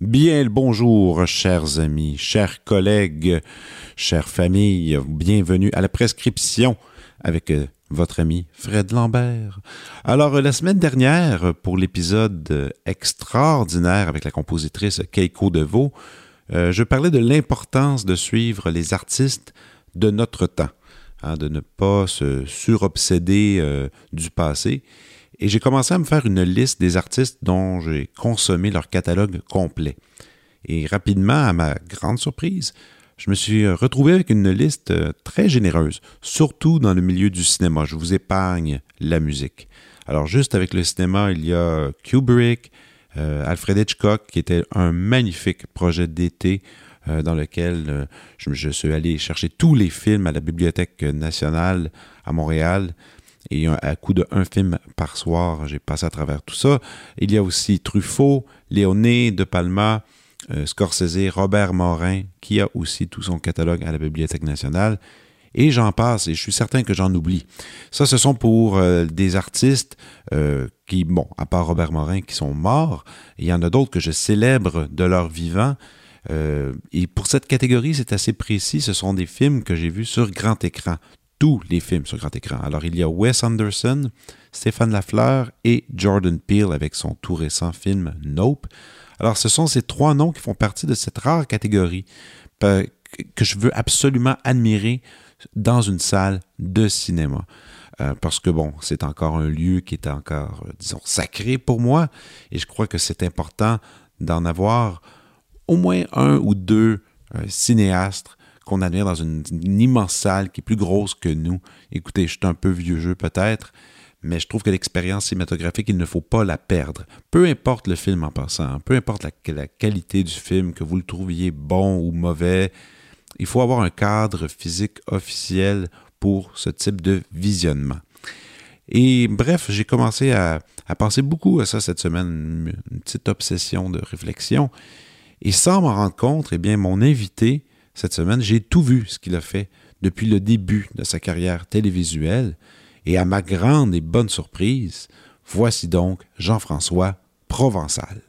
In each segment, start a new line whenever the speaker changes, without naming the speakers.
Bien le bonjour, chers amis, chers collègues, chères familles. Bienvenue à la prescription avec euh, votre ami Fred Lambert. Alors, euh, la semaine dernière, pour l'épisode euh, extraordinaire avec la compositrice Keiko Deveau, je parlais de l'importance de suivre les artistes de notre temps, hein, de ne pas se surobséder du passé et j'ai commencé à me faire une liste des artistes dont j'ai consommé leur catalogue complet. Et rapidement, à ma grande surprise, je me suis retrouvé avec une liste euh, très généreuse, surtout dans le milieu du cinéma. Je vous épargne la musique. Alors juste avec le cinéma, il y a Kubrick, euh, Alfred Hitchcock, qui était un magnifique projet d'été euh, dans lequel je, je, suis allé chercher tous les films à la Bibliothèque nationale à Montréal. Et à coup de un film par soir, j'ai passé à travers tout ça. Il y a aussi Truffaut, Léoné, De Palma, euh, Scorsese, Robert Morin, qui a aussi tout son catalogue à la Bibliothèque nationale. Et j'en passe, et je suis certain que j'en oublie. Ça, ce sont pour euh, des artistes euh, qui, bon, à part Robert Morin, qui sont morts. Il y en a d'autres que je célèbre de leur vivant. et pour cette catégorie, c'est assez précis. Ce sont des films que j'ai vus sur grand écran tous les films sur grand écran. Alors, il y a Wes Anderson, Stéphane Lafleur et Jordan Peele avec son tout récent film Nope. Alors, ce sont ces trois noms qui font partie de cette rare catégorie que je veux absolument admirer dans une salle de cinéma. Euh, parce que, bon, c'est encore un lieu qui est encore, euh, disons, sacré pour moi. Et je crois que c'est important d'en avoir au moins un ou deux euh, cinéastes qu'on admire dans une, immense salle qui est plus grosse que nous. Écoutez, je suis un peu vieux jeu peut-être, mais je trouve que l'expérience cinématographique, il ne faut pas la perdre. Peu importe le film en passant, peu importe la, qualité du film, que vous le trouviez bon ou mauvais, il faut avoir un cadre physique officiel pour ce type de visionnement. Et bref, j'ai commencé à, penser beaucoup à ça cette semaine, une petite obsession de réflexion. Et sans m'en rendre compte, eh bien, mon invité cette semaine, j'ai tout vu ce qu'il a fait depuis le début de sa carrière télévisuelle, et à ma grande et bonne surprise, voici donc Jean-François Provençal.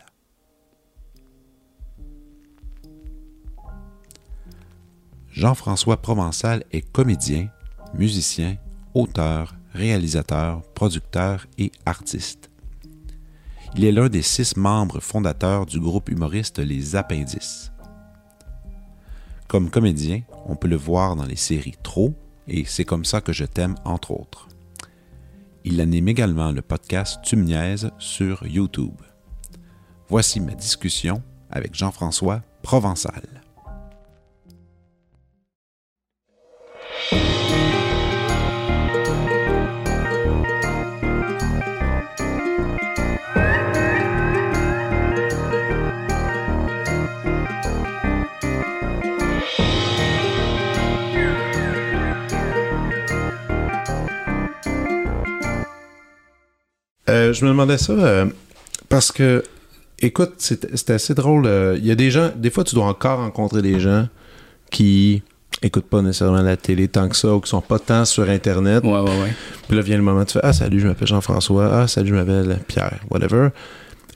Jean-François Provençal est comédien, musicien, auteur, réalisateur, producteur et artiste. Il est l'un des six membres fondateurs du groupe humoriste Les Appendices. Comme comédien, on peut le voir dans les séries Trop et C'est comme ça que je t'aime, entre autres. Il anime également le podcast Tu sur YouTube. Voici ma discussion avec Jean-François Provençal. Euh, je me demandais ça euh, parce que, écoute, c'était assez drôle. Euh, il y a des gens, des fois, tu dois encore rencontrer des gens qui écoutent pas nécessairement la télé tant que ça ou qui sont pas tant sur Internet.
Ouais, ouais, ouais.
Puis là vient le moment, tu fais Ah, salut, je m'appelle Jean-François. Ah, salut, je m'appelle Pierre, whatever.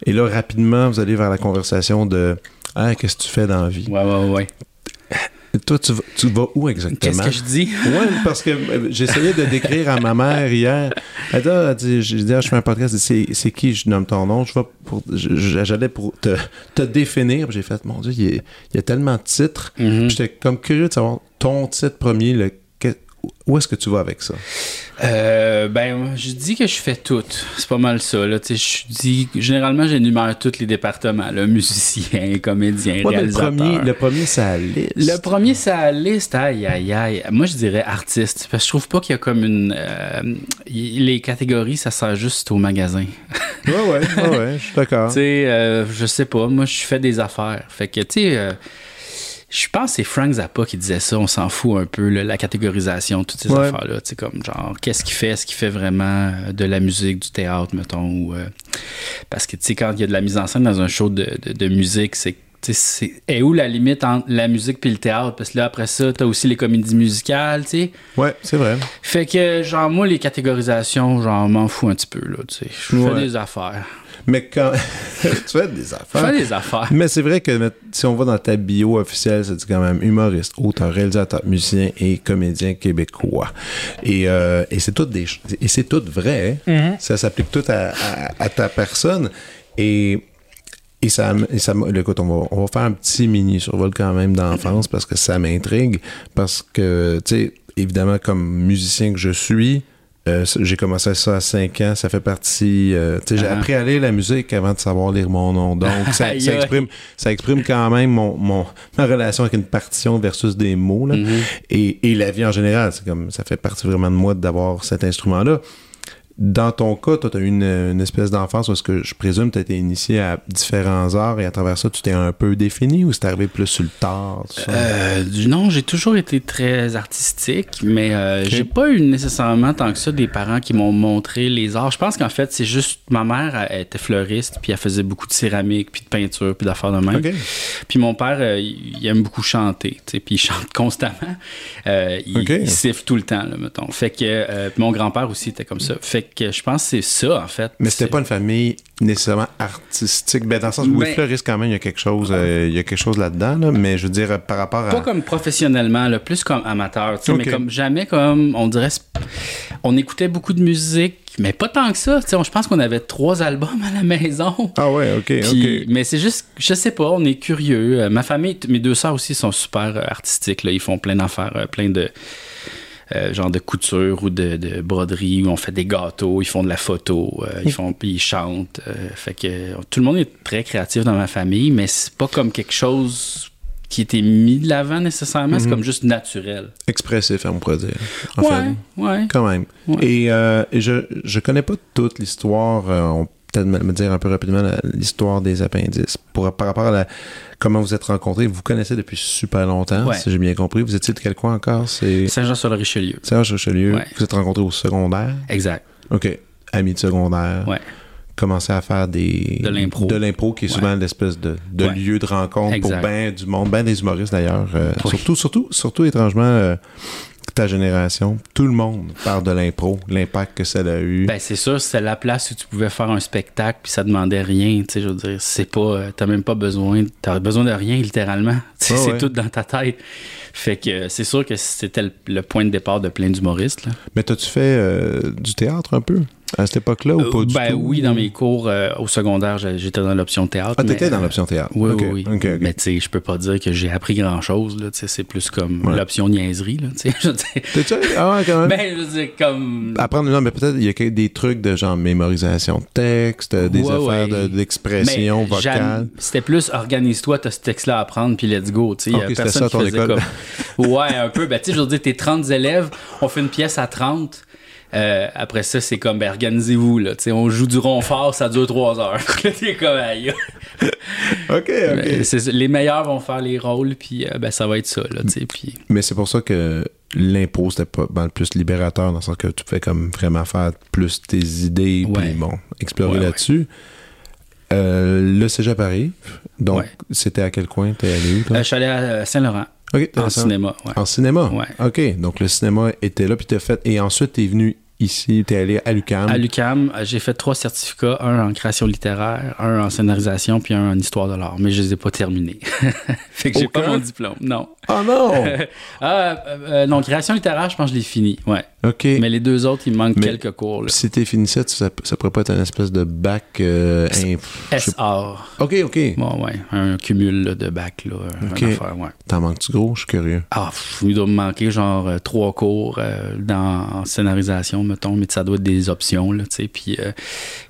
Et là, rapidement, vous allez vers la conversation de Ah, qu'est-ce que tu fais dans la vie?
Ouais, ouais, ouais.
Toi, tu vas, où exactement?
Qu'est-ce que je dis?
oui, parce que euh, j'essayais de décrire à ma mère hier. Elle a dit, j'ai dit, ah, je fais un podcast, c'est qui? Je nomme ton nom? Je vais pour, j'allais pour te, te définir. J'ai fait, mon Dieu, il y, a, tellement de titres. Mm-hmm. J'étais comme curieux de savoir ton titre premier, le, où est-ce que tu vas avec ça?
Euh, ben, je dis que je fais tout. C'est pas mal ça. Là. Je dis, généralement, j'énumère tous les départements. Là, musicien, comédien, réalisateur.
Le premier, le premier, c'est à liste.
Le premier, c'est à liste. Aïe, aïe, aïe. Moi, je dirais artiste. Parce que je trouve pas qu'il y a comme une... Euh, les catégories, ça sert juste au magasin.
ouais, ouais, ouais, je suis d'accord.
tu sais, euh, je sais pas. Moi, je fais des affaires. Fait que, tu sais Je pense que c'est Frank Zappa qui disait ça. On s'en fout un peu, là, la catégorisation, toutes ces
Ouais.
affaires-là. Tu sais, comme genre, qu'est-ce qu'il fait? Est-ce qu'il fait vraiment euh, de la musique, du théâtre, mettons? Ou, euh, parce que, tu sais, quand il y a de la mise en scène dans un show de, de- de musique, c'est. est où la limite entre la musique puis le théâtre? Parce que là, après ça, t'as aussi les comédies musicales, tu sais.
Ouais, c'est vrai.
Fait que, genre, moi, les catégorisations, genre, m'en fous un petit peu, là, tu sais. Je
Ouais.
fais des affaires.
Mais quand. tu fais des affaires.
fais des affaires.
Mais c'est vrai que si on va dans ta bio officielle, ça dit quand même humoriste, auteur, réalisateur, musicien et comédien québécois. Et, euh, et c'est tout des ch- et c'est tout vrai. hein. Ça s'applique tout à, à- à ta personne. Et et ça, et ça écoute, on va, on va faire un petit mini survol quand même d'enfance parce que ça m'intrigue. Parce que, tu sais, évidemment, comme musicien que je suis, euh, j'ai commencé ça à 5 ans. Ça fait partie. euh, tu sais, j'ai
Ah.
appris à lire la musique avant de savoir lire mon nom. Donc, ça, exprime, ça exprime quand même mon, mon, ma relation avec une partition versus des mots. Là. et, et la vie en général. C'est comme, ça fait partie vraiment de moi d'avoir cet instrument-là. Dans ton cas, toi, tu as eu une, une espèce d'enfance où que je présume tu as été initié à différents arts et à travers ça, tu t'es un peu défini ou c'est arrivé plus sur le tard? tout ça?
Euh, non, j'ai toujours été très artistique, mais euh, j'ai pas eu nécessairement tant que ça des parents qui m'ont montré les arts. Je pense qu'en fait, c'est juste ma mère elle, était fleuriste, puis elle faisait beaucoup de céramique, puis de peinture, puis d'affaires de même. Puis mon père, euh, il aime beaucoup chanter, puis il chante constamment. Euh, il, siffle tout le temps, là, mettons. Fait que mon grand-père aussi était comme ça. Fait que je pense que c'est ça, en fait.
Mais c'était pas une famille nécessairement artistique. Ben, dans le sens où
Ben-
les fleuristes, quand même, il y a quelque chose, euh, il y a quelque chose là-dedans, là, mais je veux dire, par rapport à.
Pas comme professionnellement, là, plus comme amateur, mais comme jamais comme on dirait on écoutait beaucoup de musique, mais pas tant que ça, tu sais, on- je pense qu'on avait trois albums à la maison.
Ah ouais, ok,
Puis-
ok.
Mais c'est juste, je sais pas, on est curieux. Euh, ma famille, mes deux sœurs aussi sont super euh, artistiques. Là. Ils font plein d'affaires, plein de euh, genre de couture ou de, de broderie où on fait des gâteaux, ils font de la photo, euh, ils font, puis ils chantent. euh, fait que tout le monde est très créatif dans ma famille, mais c'est pas comme quelque chose qui était mis de l'avant nécessairement. C'est comme juste naturel.
Expressif, on pourrait dire. En
ouais,
fait.
ouais.
Quand même.
Ouais.
Et, euh, et je, je connais pas toute l'histoire. euh, on peut peut-être me, dire un peu rapidement l'histoire des appendices. Pour, par rapport à la, comment vous êtes rencontrés, vous connaissez depuis super longtemps,
Ouais.
si j'ai bien compris. Vous étiez de quel coin encore? C'est
Saint-Jean-sur-le-Richelieu. Ouais.
Vous êtes rencontrés au secondaire?
Exact.
OK. Amis de secondaire.
Ouais.
Commencé à faire des...
De l'impro.
De l'impro, qui est
Ouais.
souvent l'espèce de, de
Ouais.
lieu de rencontre
Exact.
pour ben du monde, ben des humoristes d'ailleurs. euh,
Oui.
Surtout, surtout, surtout étrangement... euh, ta génération, tout le monde parle de l'impro, l'impact que ça a eu.
Ben, c'est sûr, c'était la place où tu pouvais faire un spectacle puis ça demandait rien, tu sais, je veux dire, c'est pas, euh, t'as même pas besoin, t'as besoin de rien, littéralement.
Ouais,
c'est tout dans ta tête. Fait que euh, c'est sûr que c'était le, le point de départ de plein d'humoristes.
Mais t'as-tu fait euh, du théâtre un peu? À cette époque-là ou
Euh,
pas du
ben
tout?
oui, dans mes cours euh, au secondaire, j'étais dans l'option théâtre.
Ah, t'étais dans
euh,
l'option théâtre.
Oui,
Ok,
oui, oui.
ok, ok.
Mais tu sais, je peux pas dire que j'ai appris grand-chose, c'est plus comme
Ouais.
l'option niaiserie.
T'es-tu Ah ouais, quand même.
Ben, je dire, comme...
Apprendre, non, mais peut-être il y a des trucs de genre mémorisation de texte, euh, des
Ouais,
affaires
ouais.
d'expression vocale.
C'était plus organise-toi, t'as ce texte-là à apprendre, puis let's go. Tu sais, personne
ça,
qui
ton
faisait
école.
comme. Ouais, un peu. Ben, tu sais, je veux dire, t'es 30 élèves, on fait une pièce à 30. Euh, après ça, c'est comme, ben, organisez-vous, là. On joue du rond fort, ça dure 3 heures. t'es comme, aïe.
OK, OK.
C'est les meilleurs vont faire les rôles, puis euh, ben, ça va être ça, là. Puis.
Mais c'est pour ça que l'impôt, c'était pas mal plus libérateur, dans le sens que tu pouvais comme vraiment faire plus tes idées,
Ouais.
puis bon, explorer
Ouais, ouais.
là-dessus. Euh, le cégep arrive. Donc,
Ouais.
c'était à quel coin t'es allé où, toi?
Euh, je suis allé à Saint-Laurent, en cinéma. Ouais.
En cinéma?
Ouais.
OK. Donc, le cinéma était là, puis t'as fait... Et ensuite, t'es venu ici, t'es allé à l'UQAM.
À l'UCAM, j'ai fait trois certificats, un en création littéraire, un en scénarisation, puis un en histoire de l'art, mais je les ai pas terminés. fait que j'ai pas mon diplôme, non.
Oh non!
Ah, euh, euh, non, création littéraire, je pense que je l'ai fini, ouais.
OK.
Mais les deux autres, il me manque
Mais-
quelques cours, là.
Si t'es fini ça, ça, ça pourrait pas être une espèce de bac... euh. OK, OK.
Bon, ouais, un cumul là, de bac, là, un
Ok.
affaire, ouais.
T'en manques-tu gros? Je suis curieux.
Ah, pff, il doit me manquer genre euh, trois cours euh, dans, en scénarisation, mettons, mais ça doit être des options, là, tu sais. Puis euh,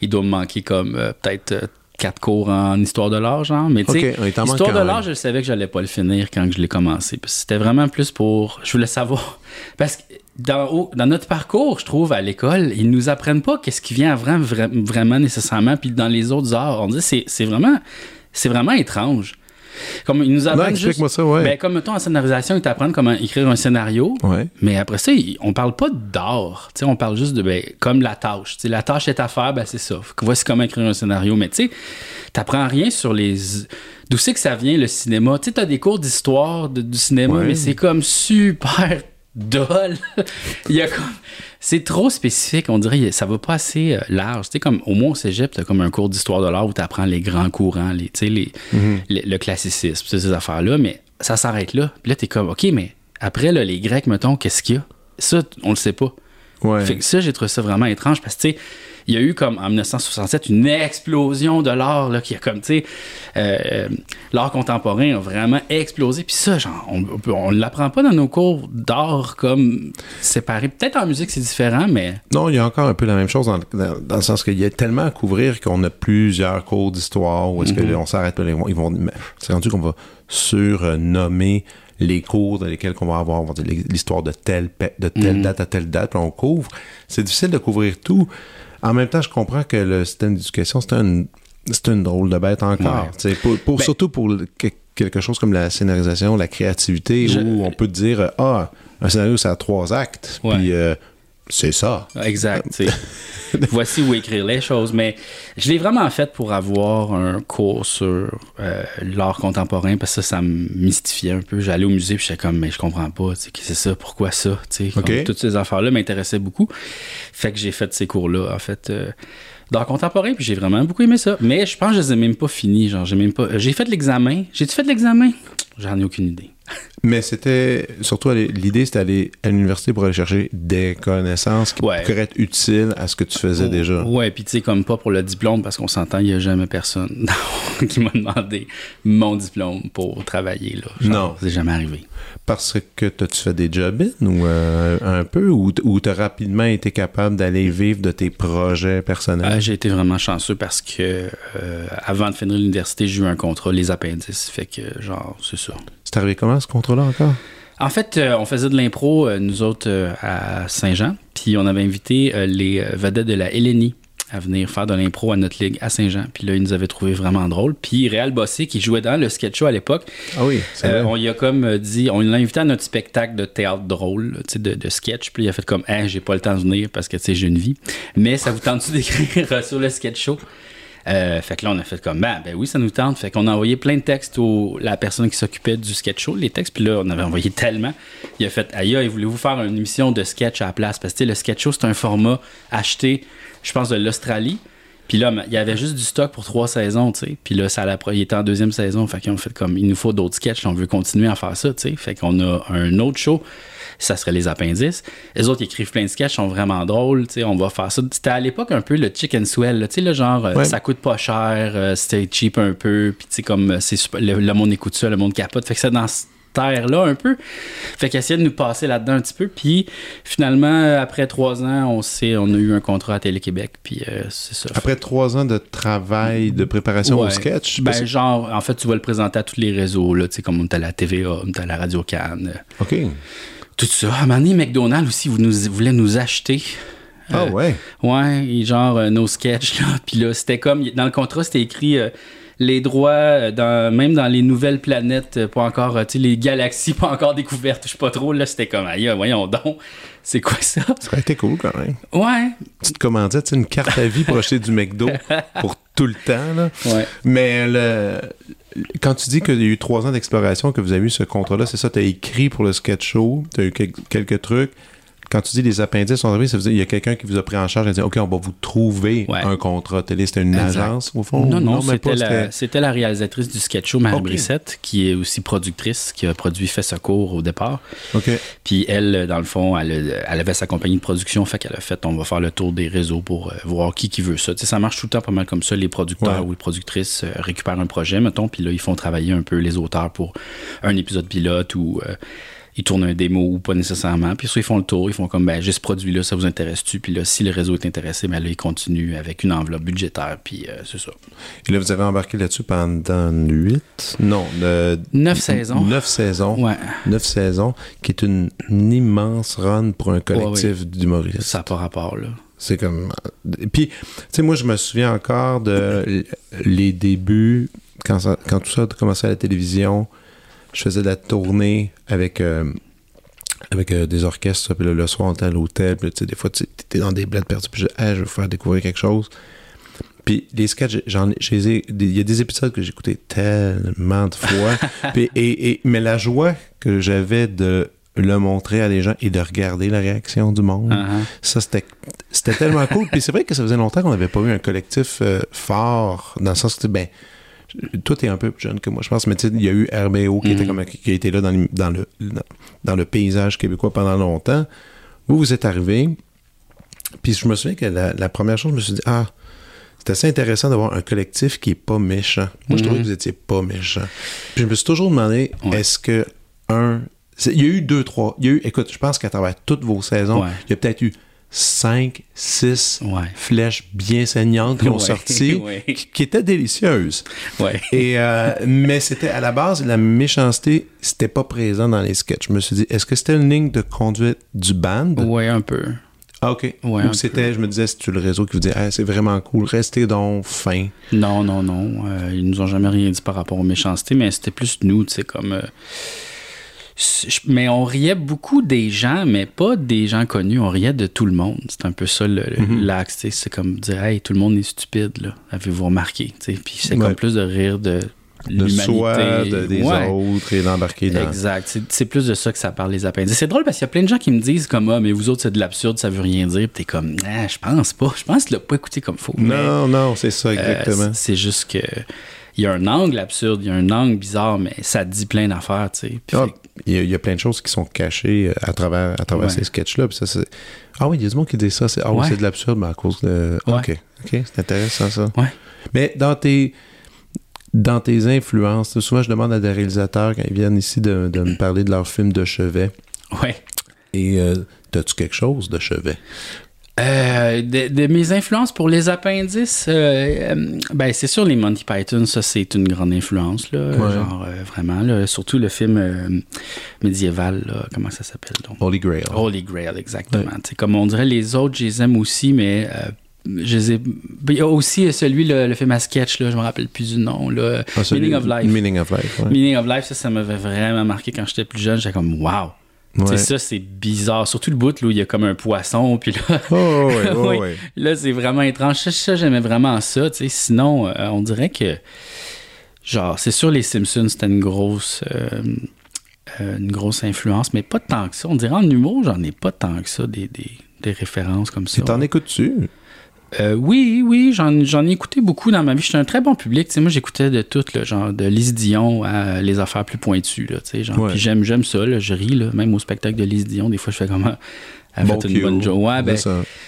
il doit me manquer comme euh, peut-être euh, quatre cours en histoire de l'art, genre. Mais tu sais, histoire de l'art, je savais que j'allais pas le finir quand je l'ai commencé. C'était vraiment plus pour. Je voulais savoir. Parce que dans, dans notre parcours, je trouve, à l'école, ils nous apprennent pas qu'est-ce qui vient avant vra- vraiment nécessairement. Puis dans les autres arts, on dit c'est vraiment, c'est vraiment étrange. Comme ils nous apprennent juste.
explique-moi ça, ouais.
Ben, comme mettons en scénarisation, ils t'apprennent comment écrire un scénario.
Ouais.
Mais après ça, il- on parle pas d'art. Tu sais, on parle juste de ben, comme la tâche. Tu sais, la tâche est à faire, ben, c'est ça. Voici comment écrire un scénario. Mais tu sais, t'apprends rien sur les. D'où c'est que ça vient le cinéma? Tu sais, t'as des cours d'histoire de- du cinéma,
Ouais.
mais c'est comme super dole. il y a comme. C'est trop spécifique, on dirait, ça va pas assez euh, large. Tu sais, comme au moins au cégep, t'as comme un cours d'histoire de l'art où t'apprends les grands courants, les, tu sais, les, le, le classicisme, tu ces affaires-là, mais ça s'arrête là. Puis là, t'es comme, OK, mais après, là, les Grecs, mettons, qu'est-ce qu'il y a? Ça, on le sait pas.
Ouais.
Fait que ça, j'ai trouvé ça vraiment étrange parce que, tu sais, il y a eu comme en 1967 une explosion de l'art, là, qui a comme, tu sais, euh, l'art contemporain a vraiment explosé. Puis ça, genre, on, on l'apprend pas dans nos cours d'art comme séparés. Peut-être en musique, c'est différent, mais
Non, il y a encore un peu la même chose dans, dans- dans le sens qu'il y a tellement à couvrir qu'on a plusieurs cours d'histoire où est-ce
Mhm.
qu'on s'arrête Ils vont, c'est rendu qu'on va surnommer les cours dans lesquels va avoir on va dire, l'histoire de telle, de telle
Mhm.
date à telle date, puis on couvre. C'est difficile de couvrir tout. En même temps, je comprends que le système d'éducation, c'est un, c'est une drôle de bête encore.
Ouais.
Pour, pour-
Ben-
surtout pour quelque chose comme la scénarisation, la créativité,
Je-
où on peut dire, ah, un scénario, ça a trois actes, puis euh, c'est ça.
Exact. Voici où écrire les choses. Mais je l'ai vraiment fait pour avoir un cours sur euh, l'art contemporain parce que ça, ça me mystifiait un peu. J'allais au musée puis j'étais comme, mais je comprends pas. c'est ça? Pourquoi ça? Tu sais, comme
Ok.
toutes ces affaires-là m'intéressaient beaucoup. Fait que j'ai fait ces cours-là, en fait. euh, d'art contemporain, puis j'ai vraiment beaucoup aimé ça. Mais je pense que je les ai même pas finis. Genre, j'ai même pas. euh, J'ai fait l'examen. J'ai-tu fait l'examen? J'en ai aucune idée.
Mais c'était surtout l'idée, c'était aller à l'université pour aller chercher des connaissances qui
Ouais.
pourraient être utiles à ce que tu faisais déjà.
Ouais, puis tu sais, comme pas pour le diplôme, parce qu'on s'entend, il n'y a jamais personne qui m'a demandé mon diplôme pour travailler. Là. Genre,
Non.
C'est jamais arrivé.
Parce que t'as-tu fait des job ou euh, un peu ou, t- ou t'as rapidement été capable d'aller vivre de tes projets personnels?
Euh, j'ai été vraiment chanceux parce que euh, avant de finir l'université, j'ai eu un contrat, les appendices. Fait que, genre, c'est ça.
C'est arrivé comment ce contrat-là encore?
En fait, euh, on faisait de l'impro, euh, nous autres, euh, à Saint-Jean. Puis on avait invité les vedettes de la LNI à venir faire de l'impro à notre ligue à Saint-Jean. Puis là, ils nous avaient trouvé vraiment drôle. Puis Réal Bossé, qui jouait dans le sketch show à l'époque,
Ah oui,
Euh, on y a comme dit, on l'a invité à notre spectacle de théâtre drôle, là, tu sais, de, de sketch. Puis il a fait comme, hein, j'ai pas le temps de venir parce que tu sais, j'ai une vie. Mais ça vous tente-tu d'écrire sur le sketch show? Euh, fait que là, on a fait comme, ben, ben oui, ça nous tente. Fait qu'on a envoyé plein de textes à la personne qui s'occupait du sketch show, les textes. Puis là, on avait envoyé tellement. Il a fait, aïe, aïe, voulez-vous faire une émission de sketch à la place? Parce que le sketch show, c'est un format acheté, je pense, de l'Australie. Puis là, il y avait juste du stock pour trois saisons, tu sais. Puis là, ça il était en deuxième saison. Fait qu'on fait comme, il nous faut d'autres sketchs. On veut continuer à faire ça, tu sais. Fait qu'on a un autre show. Ça serait les appendices. Les autres ils écrivent plein de sketchs, sont vraiment drôles, tu sais. On va faire ça. C'était à l'époque un peu le chicken swell, tu sais, le genre, euh,
Ouais.
ça coûte pas cher, euh, c'était cheap un peu. Puis tu sais, comme, euh, c'est super- le, le monde écoute ça, le monde capote. Fait que c'est dans terre-là un peu. Fait qu'ils essayaient de nous passer là-dedans un petit peu. Puis finalement, après trois ans, on, s'est- on a eu un contrat à Télé-Québec. Puis euh, c'est ça.
Après trois ans de travail, de préparation au sketch,
Ben,
parce-
genre, en fait, tu vas le présenter à tous les réseaux, là, tu sais, comme on est à la TVA, on est à la Radio Cannes,
OK.
tout ça. À un moment donné, McDonald's aussi vous nous, voulait nous acheter.
Ah
Euh,
ouais?
Ouais, et genre euh, nos sketchs, là. Puis là, c'était comme, dans le contrat, c'était écrit les droits, euh, dans, même dans les nouvelles planètes, euh, pas encore, euh, tu sais, les galaxies pas encore découvertes, je sais pas trop, là, c'était comme, aïe, voyons donc, c'est quoi ça?
Ça aurait été cool quand même.
Ouais,
Petite commandite, c'est une carte à vie pour acheter du McDo pour tout le temps. Là.
ouais.
Mais le, quand tu dis qu'il y a eu trois ans d'exploration, que vous avez eu ce contrat-là, c'est ça, tu as écrit pour le sketch show, tu as eu quel- quelques trucs. Quand tu dis les appendices arrivés, ça veut dire qu'il y a quelqu'un qui vous a pris en charge et dit OK, on va vous trouver
Ouais.
un contrat télé. C'était une
Exact.
agence, au fond?
Non, non, c'était la, réalisatrice du sketch show, Marie. Brissette, qui est aussi productrice, qui a produit Fait Secours au départ.
OK.
Puis elle, dans le fond, elle, elle avait sa compagnie de production, fait qu'elle a fait, on va faire le tour des réseaux pour euh, voir qui qui veut ça. Ça marche tout le temps pas mal comme ça. Les producteurs
Ouais.
ou les productrices euh, récupèrent un projet, mettons, puis là, ils font travailler un peu les auteurs pour un épisode pilote ou euh, ils tournent un démo ou pas nécessairement. Puis soit ils font le tour, ils font comme, ben, j'ai ce produit-là, ça vous intéresse-tu? Puis là, si le réseau est intéressé, ben là, ils continuent avec une enveloppe budgétaire, puis euh, c'est ça.
Et là, vous avez embarqué là-dessus pendant huit? Non,
Neuf saisons.
Neuf saisons.
Ouais,
Neuf saisons, qui est une, une immense run pour un collectif d'humoristes.
ça n'a pas rapport, là.
C'est comme. Puis, tu sais, moi, je me souviens encore de les débuts quand, ça- quand tout ça a commencé à la télévision, je faisais de la tournée avec, euh, avec euh, des orchestres. Puis là, le soir, on était à l'hôtel. Puis là, tu sais, des fois, tu es dans des bleds perdus. Puis je Hey, je vais vous faire découvrir quelque chose. Puis les sketchs, j'en il y a des épisodes que j'ai écoutés tellement de fois. Puis, et, et- mais la joie que j'avais de le montrer à des gens et de regarder la réaction du monde,
Uh-huh.
ça, c'était c'était tellement cool. Puis c'est vrai que ça faisait longtemps qu'on n'avait pas eu un collectif euh, fort, dans le sens que, ben, toi, t'es un peu plus jeune que moi, je pense, mais tu sais, il y a eu RBO qui, était
Mhm.
comme, qui a été là dans, le- dans le, dans le paysage québécois pendant longtemps. Vous, vous êtes arrivé, puis je me souviens que la, la première chose, je me suis dit, ah, c'est assez intéressant d'avoir un collectif qui est pas méchant. Moi, je trouvais
Mhm.
que vous étiez pas méchant. Puis je me suis toujours demandé,
Ouais.
est-ce que, un, il y a eu deux, trois, il y a eu, écoute, je pense qu'à travers toutes vos saisons,
Ouais.
il y a peut-être eu cinq, six
Ouais.
flèches bien saignantes qui ont
Ouais.
sorti,
Ouais.
qui, qui étaient délicieuses. Et, euh, mais c'était à la base, la méchanceté, c'était pas présent dans les sketchs. Je me suis dit, est-ce que c'était une ligne de conduite du band?
Ouais, un peu.
Ah, ok.
Ouais,
Ou c'était, je me disais, c'est-tu le réseau qui vous dit, ah, c'est vraiment cool, restez donc fin?
Non, non, non. Euh, ils nous ont jamais rien dit par rapport aux méchancetés, mais c'était plus nous, tu sais, comme. euh, c'est- mais on riait beaucoup des gens, mais pas des gens connus. On riait de tout le monde. C'est un peu ça
Mhm.
l'axe. C'est comme dire, hey, tout le monde est stupide, là. Avez-vous remarqué? Puis c'est
Ouais.
comme plus de rire de
De soi, de- des
Ouais.
autres et d'embarquer dans.
Exact. C'est- plus de ça que ça parle les appendices. C'est drôle parce qu'il y a plein de gens qui me disent comme ah mais vous autres c'est de l'absurde, ça veut rien dire. Puis t'es comme ah je pense pas. Je pense que tu l'as pas écouté comme faux. Mais,
Non, non, c'est ça,
euh,
exactement.
c'est- c'est juste que il y a un angle absurde, il y a un angle bizarre, mais ça dit plein d'affaires, tu sais. Puis
Ah, il, y a, il y a plein de choses qui sont cachées euh, à travers, à travers
Ouais.
ces sketchs-là. ah oui, il y a du monde qui dit ça. C'est, ah oui,
Ouais.
c'est de l'absurde, mais à cause de.
Ouais.
Ok, ok, c'est intéressant ça. Mais dans tes, dans tes influences, souvent je demande à des réalisateurs quand ils viennent ici de, de me parler de leur film de chevet.
ouais.
Et euh, as-tu quelque chose de chevet?
Euh, de, de mes influences pour les appendices, euh, euh, ben c'est sûr les Monty Python, ça c'est une grande influence là,
Ouais.
genre vraiment là, surtout le film médiéval, là, comment ça s'appelle donc?
Holy Grail.
Holy Grail, exactement. Tu sais, Comme on dirait, les autres, je les aime aussi, mais je les ai... Il y a aussi celui, le, le film à sketch, là, je me rappelle plus du nom. Là.
Ah,
Meaning of Life.
Meaning of Life, ouais.
Meaning of Life, ça, ça m'avait vraiment marqué quand j'étais plus jeune. J'étais comme, wow!
Ouais.
C'est ça, c'est bizarre. Surtout le bout là, où il y a comme un poisson, puis là,
Oh, ouais, ouais,
Oui.
ouais.
là c'est vraiment étrange. Ça, ça, j'aimais vraiment ça. Sinon, euh, on dirait que, genre, c'est sûr, les Simpsons, c'était une grosse... euh, euh, une grosse influence, mais pas tant que ça. On dirait en humour, j'en ai pas tant que ça, des, des, des références comme ça.
T'en écoutes-tu?
Euh, oui, oui, j'en, j'en ai écouté beaucoup dans ma vie. J'étais un très bon public. Tu sais, moi, j'écoutais de tout, là, genre de Lise Dion à les affaires plus pointues.
Ouais.
J'aime, j'aime ça. Là, je ris, là, même au spectacle de Lise Dion. Des fois, je fais comme. ah, Elle
Bon
fait une bonne joke. Ouais, ben,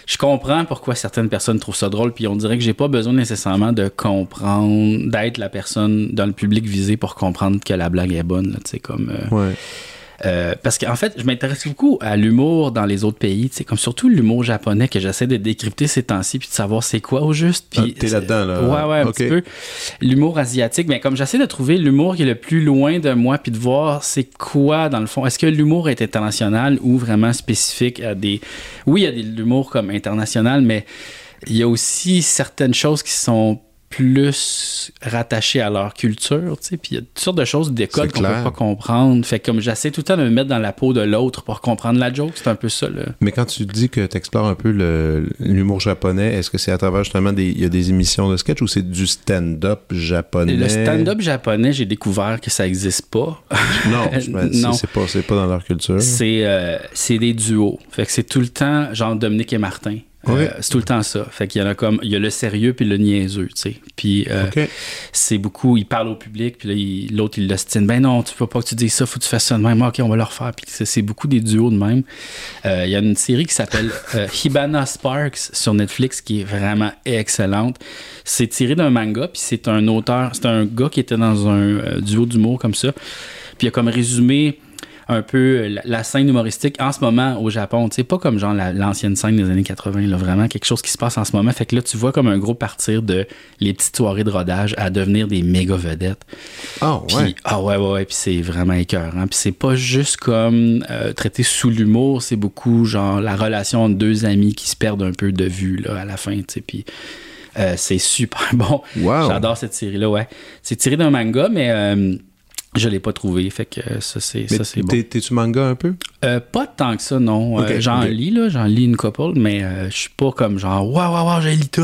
je comprends pourquoi certaines personnes trouvent ça drôle, puis on dirait que j'ai pas besoin nécessairement de comprendre, d'être la personne dans le public visé pour comprendre que la blague est bonne, là, comme... euh,
Ouais.
Euh, parce qu'en fait, je m'intéresse beaucoup à l'humour dans les autres pays, sais, comme surtout l'humour japonais que j'essaie de décrypter ces temps-ci, puis de savoir c'est quoi au juste. Puis
Ah, t'es là-dedans, là.
Ouais, ouais, un petit peu. L'humour asiatique, mais comme j'essaie de trouver l'humour qui est le plus loin de moi, puis de voir c'est quoi dans le fond. Est-ce que l'humour est international ou vraiment spécifique à des. Oui, il y a de l'humour comme international, mais il y a aussi certaines choses qui sont plus rattachées à leur culture, tu sais, puis il y a toutes sortes de choses, des codes qu'on peut pas comprendre. Fait que comme j'essaie tout le temps de me mettre dans la peau de l'autre pour comprendre la joke, c'est un peu ça, là.
Mais quand tu dis que tu explores un peu l'humour japonais, est-ce que c'est à travers justement des, il y a des émissions de sketch ou c'est du stand-up japonais?
Le stand-up japonais, j'ai découvert que ça existe pas.
Non, ben,
Non.
c'est- pas, pas dans leur culture.
C'est euh, c'est des duos. Fait que c'est tout le temps genre Dominique et Martin. Euh, c'est tout le temps ça. Fait qu'il y en a comme il y a le sérieux puis le niaiseux, tu sais. Puis euh, c'est beaucoup il parle au public puis l'autre il l'ostine. Ben non, tu peux pas que tu dises ça, faut que tu fasses ça de même. OK, on va le refaire. Puis c'est beaucoup des duos de même. Euh, Il y a une série qui s'appelle Hibana Sparks sur Netflix qui est vraiment excellente. C'est tiré d'un manga puis c'est un auteur, c'est un gars qui était dans un duo d'humour comme ça. Puis il a comme résumé un peu la, la scène humoristique en ce moment au Japon. Tu sais, pas comme genre la- l'ancienne scène des années 80, là, vraiment quelque chose qui se passe en ce moment. Fait que là, tu vois comme un gros partir de les petites soirées de rodage à devenir des méga vedettes.
Ah,
Puis,
ouais.
ah ouais, ouais, ouais, puis c'est vraiment écœurant. Puis c'est pas juste comme euh, traité sous l'humour, c'est beaucoup genre la relation entre deux amis qui se perdent un peu de vue là, à la fin, tu sais. Puis Euh, c'est super bon.
Wow.
J'adore cette série-là, ouais. C'est tiré d'un manga, mais euh, je l'ai pas trouvé. Fait que euh, ça, c'est ça, c'est bon.
t'es- T'es-tu manga un peu?
Euh, pas tant que ça, non. Euh, j'en lis, là. J'en lis une couple, mais euh, je suis pas comme genre, waouh, waouh, waouh, j'ai lu tout.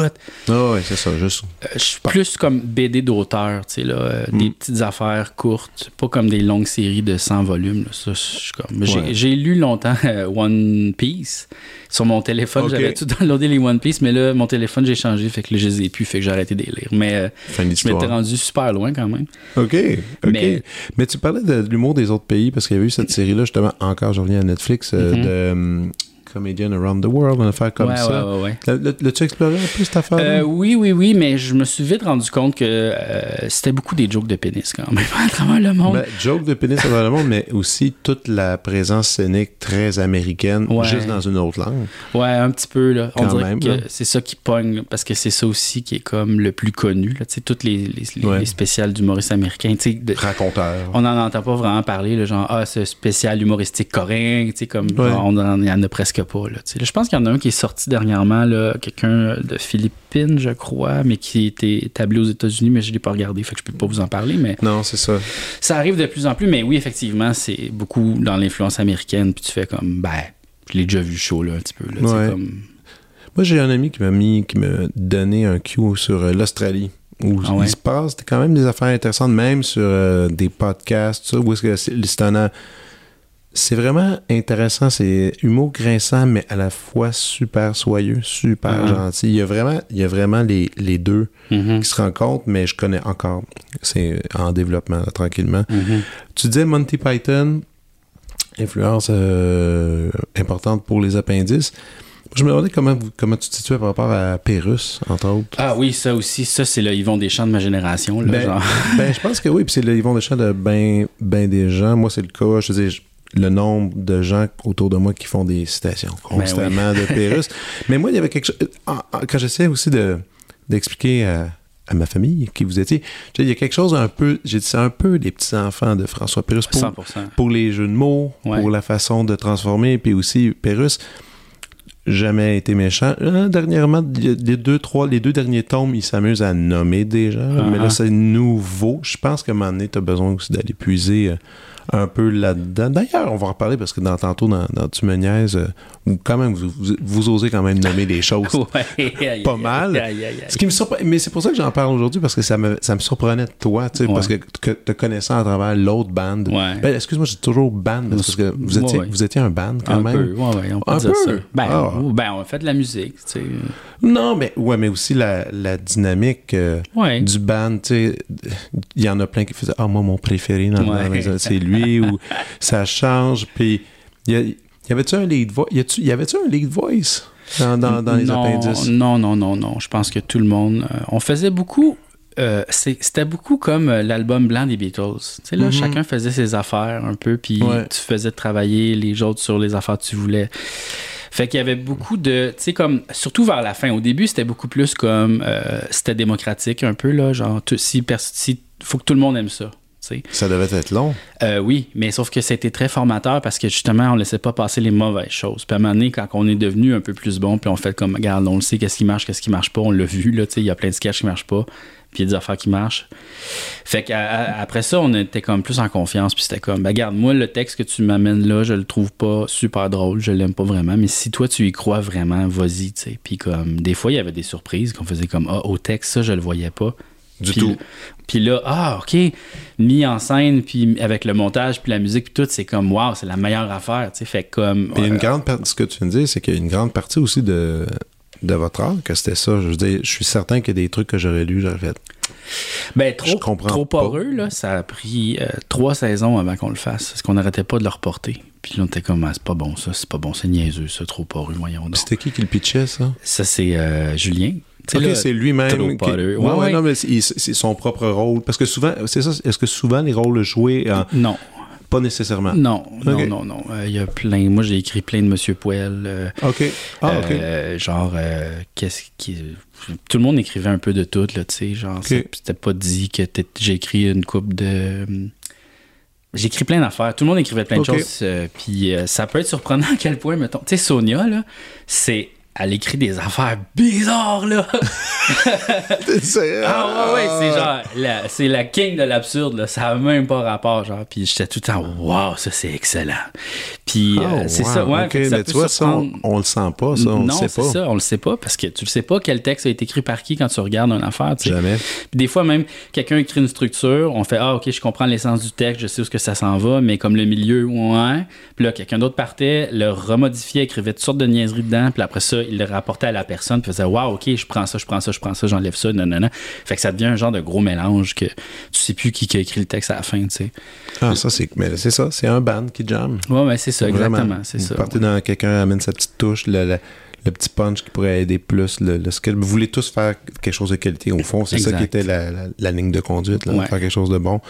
Ah ouais, c'est ça, juste.
je suis plus comme BD d'auteur, tu sais, là. euh, Des petites affaires courtes, pas comme des longues séries de 100 volumes. là. Ça, je suis comme. j'ai-
Ouais.
J'ai lu longtemps One Piece. Sur mon téléphone, j'avais tout downloadé les One Piece, mais là, mon téléphone, j'ai changé, fait que là, je les ai plus, fait que j'ai arrêté de les lire. Mais euh, je m'étais rendu super loin quand même.
OK, OK. Mais,
Mais-
tu parlais de, de l'humour des autres pays parce qu'il y avait eu cette série-là, justement, encore, je reviens à Netflix, euh,
Mhm.
de hum, Comedian Around the World, une affaire comme
ouais,
ça.
ouais, ouais, ouais.
L'as- l'as- L'as-tu exploré un peu cette affaire
Euh, oui, oui, oui, mais je me suis vite rendu compte que euh, c'était beaucoup des jokes de pénis quand même à travers le monde.
Ben, joke de pénis à travers le monde, mais aussi toute la présence scénique très américaine, juste dans une autre langue.
Ouais, un petit peu, là. On
Quand
dirait
même,
que c'est ça qui pogne, parce que c'est ça aussi qui est comme le plus connu, là. Tu sais, toutes les, les, les- spéciales d'humoristes américains, de-
Raconteur.
on n'en entend pas vraiment parler, là, genre, ah, ce spécial humoristique coréen, tu sais, comme, on en, y en a presque pas, là. Je pense qu'il y en a un qui est sorti dernièrement, quelqu'un de Philippines, je crois, mais qui était établi aux États-Unis, mais je l'ai pas regardé, fait que je peux pas vous en parler, mais
Non, c'est ça.
ça arrive de plus en plus, mais oui, effectivement, c'est beaucoup dans l'influence américaine, puis tu fais comme, ben, je l'ai déjà vu chaud, là, un petit peu, là, tu sais,
Ouais.
comme...
Moi, j'ai un ami qui m'a mis, qui m'a donné un cue sur euh, l'Australie. Où
Ah ouais?
il se passe quand même des affaires intéressantes, même sur euh, des podcasts, où est-ce que c'est c'est un- C'est vraiment intéressant, c'est humour grinçant, mais à la fois super soyeux, super
Ah.
gentil. Il y a vraiment, il y a vraiment les, les deux
Mhm.
qui se rencontrent, mais je connais encore. C'est en développement, là, tranquillement.
Mhm.
Tu disais Monty Python, influence euh, importante pour les appendices. Je me demandais comment, comment tu te situais par rapport à Pérus, entre autres.
Ah oui, ça aussi, ça c'est le Yvon Deschamps de ma génération. Là,
Ben,
genre.
ben, je pense que oui, puis c'est le Yvon Deschamps de ben, ben des gens. Moi, c'est le cas. Je veux dire, le nombre de gens autour de moi qui font des citations constamment de Pérus. Mais moi, il y avait quelque chose. Quand j'essaie aussi de d'expliquer à, à ma famille qui vous étiez, il y a quelque chose un peu. J'ai dit, c'est un peu les petits-enfants de François Pérus. Pour,
100%.
pour les jeux de mots,
Ouais.
pour la façon de transformer, puis aussi Pérus jamais été méchant. Euh, dernièrement, les deux, trois, les deux derniers tomes, il s'amuse à nommer des gens, mais
Ah.
là c'est nouveau. Je pense qu'à un moment donné, tu as besoin aussi d'aller puiser euh, un peu là-dedans. D'ailleurs, on va en reparler parce que dans tantôt, dans, dans Tu me niaises, euh, vous, quand même, vous, vous, vous osez quand même nommer des choses.
Ouais,
Pas mal.
aïe, aïe, aïe.
Ce qui me surprend, mais c'est pour ça que j'en parle aujourd'hui parce que ça me, ça me surprenait de toi, tu sais,
Ouais.
parce que, que te connaissant à travers l'autre band.
Ouais.
Ben, excuse-moi, j'ai toujours band parce que vous étiez, vous étiez un band quand
un
même.
peu, ouais, ouais, on peut
Un
dire
peu?
ça. Ben,
Ah.
ben, on a fait de la musique, tu sais.
Non, mais ouais, mais aussi la, la dynamique euh, du band, tu sais, il y en a plein qui faisaient ah moi mon préféré dans
Ouais.
dans- c'est lui ou ça change puis y, a- y avait-tu un lead voice y, avait-tu un lead voice dans, dans, dans les
non,
appendices?
Non, non, non, non. Je pense que tout le monde. euh, on faisait beaucoup. euh, C'était beaucoup comme euh, l'album blanc des Beatles. Tu sais, là,
Mhm.
chacun faisait ses affaires un peu, puis
Ouais.
tu faisais travailler les autres sur les affaires que tu voulais. Fait qu'il y avait beaucoup de. Tu sais, comme. Surtout vers la fin. Au début, c'était beaucoup plus comme. euh, c'était démocratique un peu, là. Genre, si, si. Faut que tout le monde aime ça.
Ça devait être long
Euh, oui, mais sauf que c'était très formateur parce que justement, on laissait pas passer les mauvaises choses. Puis à un moment donné, quand on est devenu un peu plus bon, puis on fait comme, regarde, on le sait, qu'est-ce qui marche, qu'est-ce qui marche pas, on l'a vu, là, tu sais, il y a plein de sketchs qui marchent pas, puis il y a des affaires qui marchent. Fait qu'après ça, on était comme plus en confiance, puis c'était comme, ben, regarde, moi, le texte que tu m'amènes là, je le trouve pas super drôle, je l'aime pas vraiment, mais si toi, tu y crois vraiment, vas-y, tu sais. Puis comme, des fois, il y avait des surprises qu'on faisait comme, ah, au texte, ça, je le voyais pas.
Du
Puis-
tout
Puis là, ah, OK, mis en scène, puis avec le montage, puis la musique, puis tout, c'est comme, wow, c'est la meilleure affaire, tu sais. Fait comme.
Une grande partie ce que tu viens de dire c'est qu'il y a une grande partie aussi de de votre art que c'était ça je veux dire je suis certain qu'il y a des trucs que j'aurais lu j'aurais fait
ben,
je
trop,
comprends
trop poreux, là, ça a pris euh, trois saisons avant qu'on le fasse, parce qu'on n'arrêtait pas de le reporter. Puis là, on était comme, ah, c'est pas bon, ça, c'est pas bon, c'est niaiseux, ça, trop poreux, voyons donc.
c'était qui qui le pitchait ça?
Ça, c'est euh, Julien. Tu sais,
Ok,
là,
c'est lui-même. qui-. Ouais,
Ouais,
non, mais c'est son propre rôle. Parce que souvent, c'est ça, est-ce que souvent les rôles joués, en-
Non,
pas nécessairement?
non, non, non, non. Euh, Il y a plein. Moi, j'ai écrit plein de Monsieur Poel. euh,
Ok. Ah, ok.
Euh, genre, euh, qu'est-ce qui. Tout le monde écrivait un peu de tout, là, tu sais. Genre, c'est- c'était pas dit que j'ai écrit une coupe de. J'ai écrit plein d'affaires. Tout le monde écrivait plein de choses. euh, puis euh, ça peut être surprenant à quel point, mettons. Tu sais, Sonia, là, c'est elle écrit des affaires bizarres, là. ah ouais, ouais, c'est genre, la, c'est la king de l'absurde, là. Ça n'a même pas rapport, genre. Puis j'étais tout le temps, waouh, ça c'est excellent. Puis euh,
Oh,
c'est
wow,
ça, ouais.
ok,
fait que ça
mais tu vois, ça, on, le sent pas, ça, on
non,
le sait
c'est
pas.
ça, on le sait pas parce que tu le sais pas quel texte a été écrit par qui quand tu regardes une affaire, tu sais.
Jamais.
Puis des fois, même, quelqu'un écrit une structure, on fait Ah, ok, je comprends l'essence du texte, je sais où que ça s'en va, mais comme le milieu, ouais. Puis là, quelqu'un d'autre partait, le remodifiait, écrivait toutes sortes de niaiseries dedans, puis après ça, il le rapportait à la personne, puis faisait Waouh, ok, je prends ça, je prends ça, je prends ça, j'enlève ça, non, non, non. Fait que ça devient un genre de gros mélange que tu sais plus qui, qui a écrit le texte à la fin, tu sais.
Ah, ça, c'est mais c'est ça, c'est un band qui jamme.
Ouais, mais c'est ça,
Vraiment.
exactement, c'est ça.
partez dans quelqu'un amène sa petite touche, le, le- le petit punch qui pourrait aider plus le, le sketch. Vous voulez tous faire quelque chose de qualité. Au fond, c'est ça qui était la, la- la ligne de conduite, là,
Ouais.
faire quelque chose de bon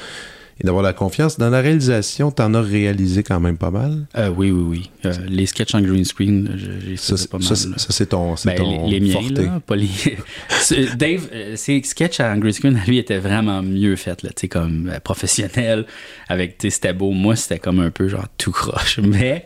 et d'avoir la confiance. Dans la réalisation, t'en as réalisé quand même pas mal?
Euh, oui, oui, oui. Euh, les sketchs en green screen, je- j'ai
Ça,
fait
c'est-
pas mal.
ça, ça, c'est ton,
Ben,
ton
les, les miens,
forté.
là, pas les... Dave, euh, ses sketchs en green screen, lui, étaient vraiment mieux faits, là, tu sais, comme euh, professionnel, avec, tu sais, c'était beau. Moi, c'était comme un peu, genre, tout croche, mais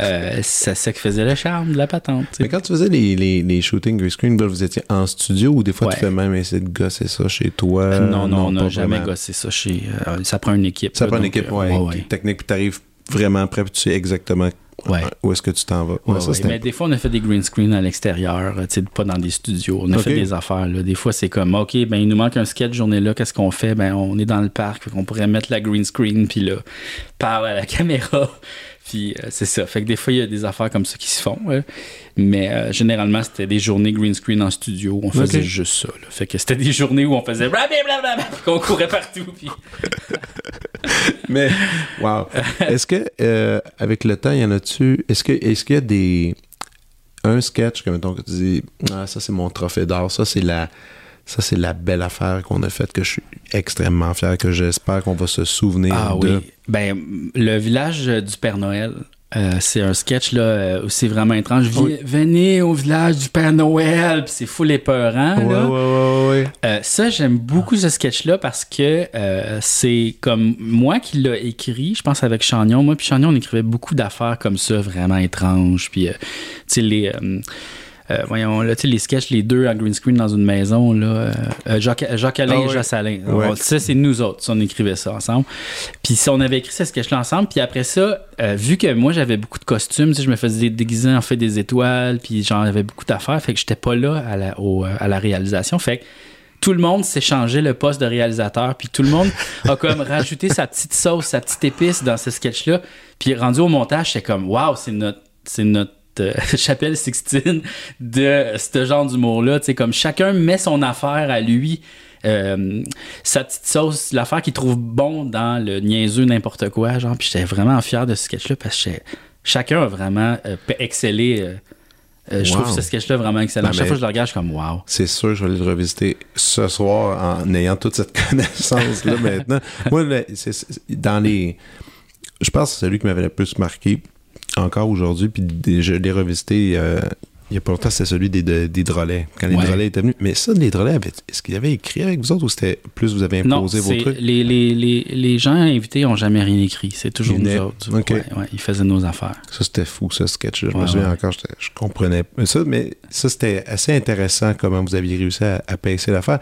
euh, c'est ça qui faisait le charme de la patente.
Mais quand tu faisais les, les, les shootings green screen, là, vous étiez en studio ou des fois tu fais même essayer de gosser ça chez toi?
non, non, on n'a jamais gossé ça chez... euh, ça prend une équipe.
Ça
là,
prend une équipe
euh,
ouais,
ouais,
technique, puis t'arrives vraiment prêt, puis tu sais exactement
Ouais.
où est-ce que tu t'en vas. Ouais,
Ouais,
ça,
Mais des fois, on a fait des green screen à l'extérieur, tu sais, pas dans des studios. On a fait des affaires. Là. Des fois, c'est comme, OK, ben, il nous manque un sketch journée-là, qu'est-ce qu'on fait? Ben, on est dans le parc, on pourrait mettre la green screen, puis là, parle à la caméra. Puis euh, c'est ça. Fait que des fois, il y a des affaires comme ça qui se font. Mais euh, généralement, c'était des journées green screen en studio. On faisait juste ça. là. Fait que c'était des journées où on faisait blablabla, puis qu'on courait partout. Puis...
Mais, wow. Est-ce que, euh, avec le temps, il y en a-tu. Est-ce que est-ce qu'il y a des. Un sketch que, mettons, que tu dis, ah, ça, c'est mon trophée d'or, ça, c'est la. Ça, c'est la belle affaire qu'on a faite, que je suis extrêmement fier, que j'espère qu'on va se souvenir
Ah
de.
oui. Ben, le village euh, du Père Noël, euh, c'est un sketch là, euh, où c'est vraiment étrange.
Oui.
Venez au village du Père Noël, puis c'est full épeurant.
Ouais,
là.
ouais, ouais, ouais.
Euh, ça, j'aime beaucoup ce sketch-là parce que c'est comme moi qui l'ai écrit, je pense avec Chagnon. Moi puis Chagnon, on écrivait beaucoup d'affaires comme ça, vraiment étranges. Puis, tu sais, les... euh, voyons, là, tu sais, les sketchs, les deux en green screen dans une maison, là, euh, euh, Jacques, Jacques Alain
Ah
et
ouais.
Jacques Alain.
Ouais.
Ça, c'est nous autres, ça, on écrivait ça ensemble. Puis si on avait écrit ce sketch-là ensemble, puis après ça, euh, vu que moi, j'avais beaucoup de costumes, je me faisais déguiser en fait des étoiles, puis j'en avais beaucoup d'affaires, fait que j'étais pas là à la, au- à la réalisation. Fait que tout le monde s'est changé le poste de réalisateur, puis tout le monde a comme rajouté sa petite sauce, sa petite épice dans ce sketch-là. Puis rendu au montage, c'est comme, waouh, c'est notre, c'est notre euh, chapelle Sixtine de ce genre d'humour-là. Tu sais, comme chacun met son affaire à lui. euh, sa petite sauce, l'affaire qu'il trouve bon dans le niaiseux n'importe quoi, genre, puis j'étais vraiment fier de ce sketch-là parce que chacun a vraiment euh, excellé. euh, euh, je
Wow.
trouve ce sketch-là vraiment excellent.
Ben,
Chaque fois que je le regarde, je suis comme wow.
C'est sûr, je vais aller le revisiter ce soir en ayant toute cette connaissance-là maintenant. Moi, le- c'est- c'est- dans les. Je pense que c'est celui qui m'avait le plus marqué encore aujourd'hui, puis des- je l'ai revisité euh, il y a pas longtemps, c'est celui des, de- des drôlets. Quand les
Ouais.
drôlets étaient venus. Mais ça, les avaient- est-ce qu'ils avaient écrit avec vous autres ou c'était plus vous avez
Non,
imposé vos trucs?
les, les, les, les gens invités n'ont jamais rien écrit. C'est toujours
Ils
nous autres. Ouais, ouais, ils faisaient nos affaires.
Ça, c'était fou, ce sketch-là. Je me souviens encore, je comprenais pas ça, mais ça, c'était assez intéressant comment vous aviez réussi à, à pacer l'affaire.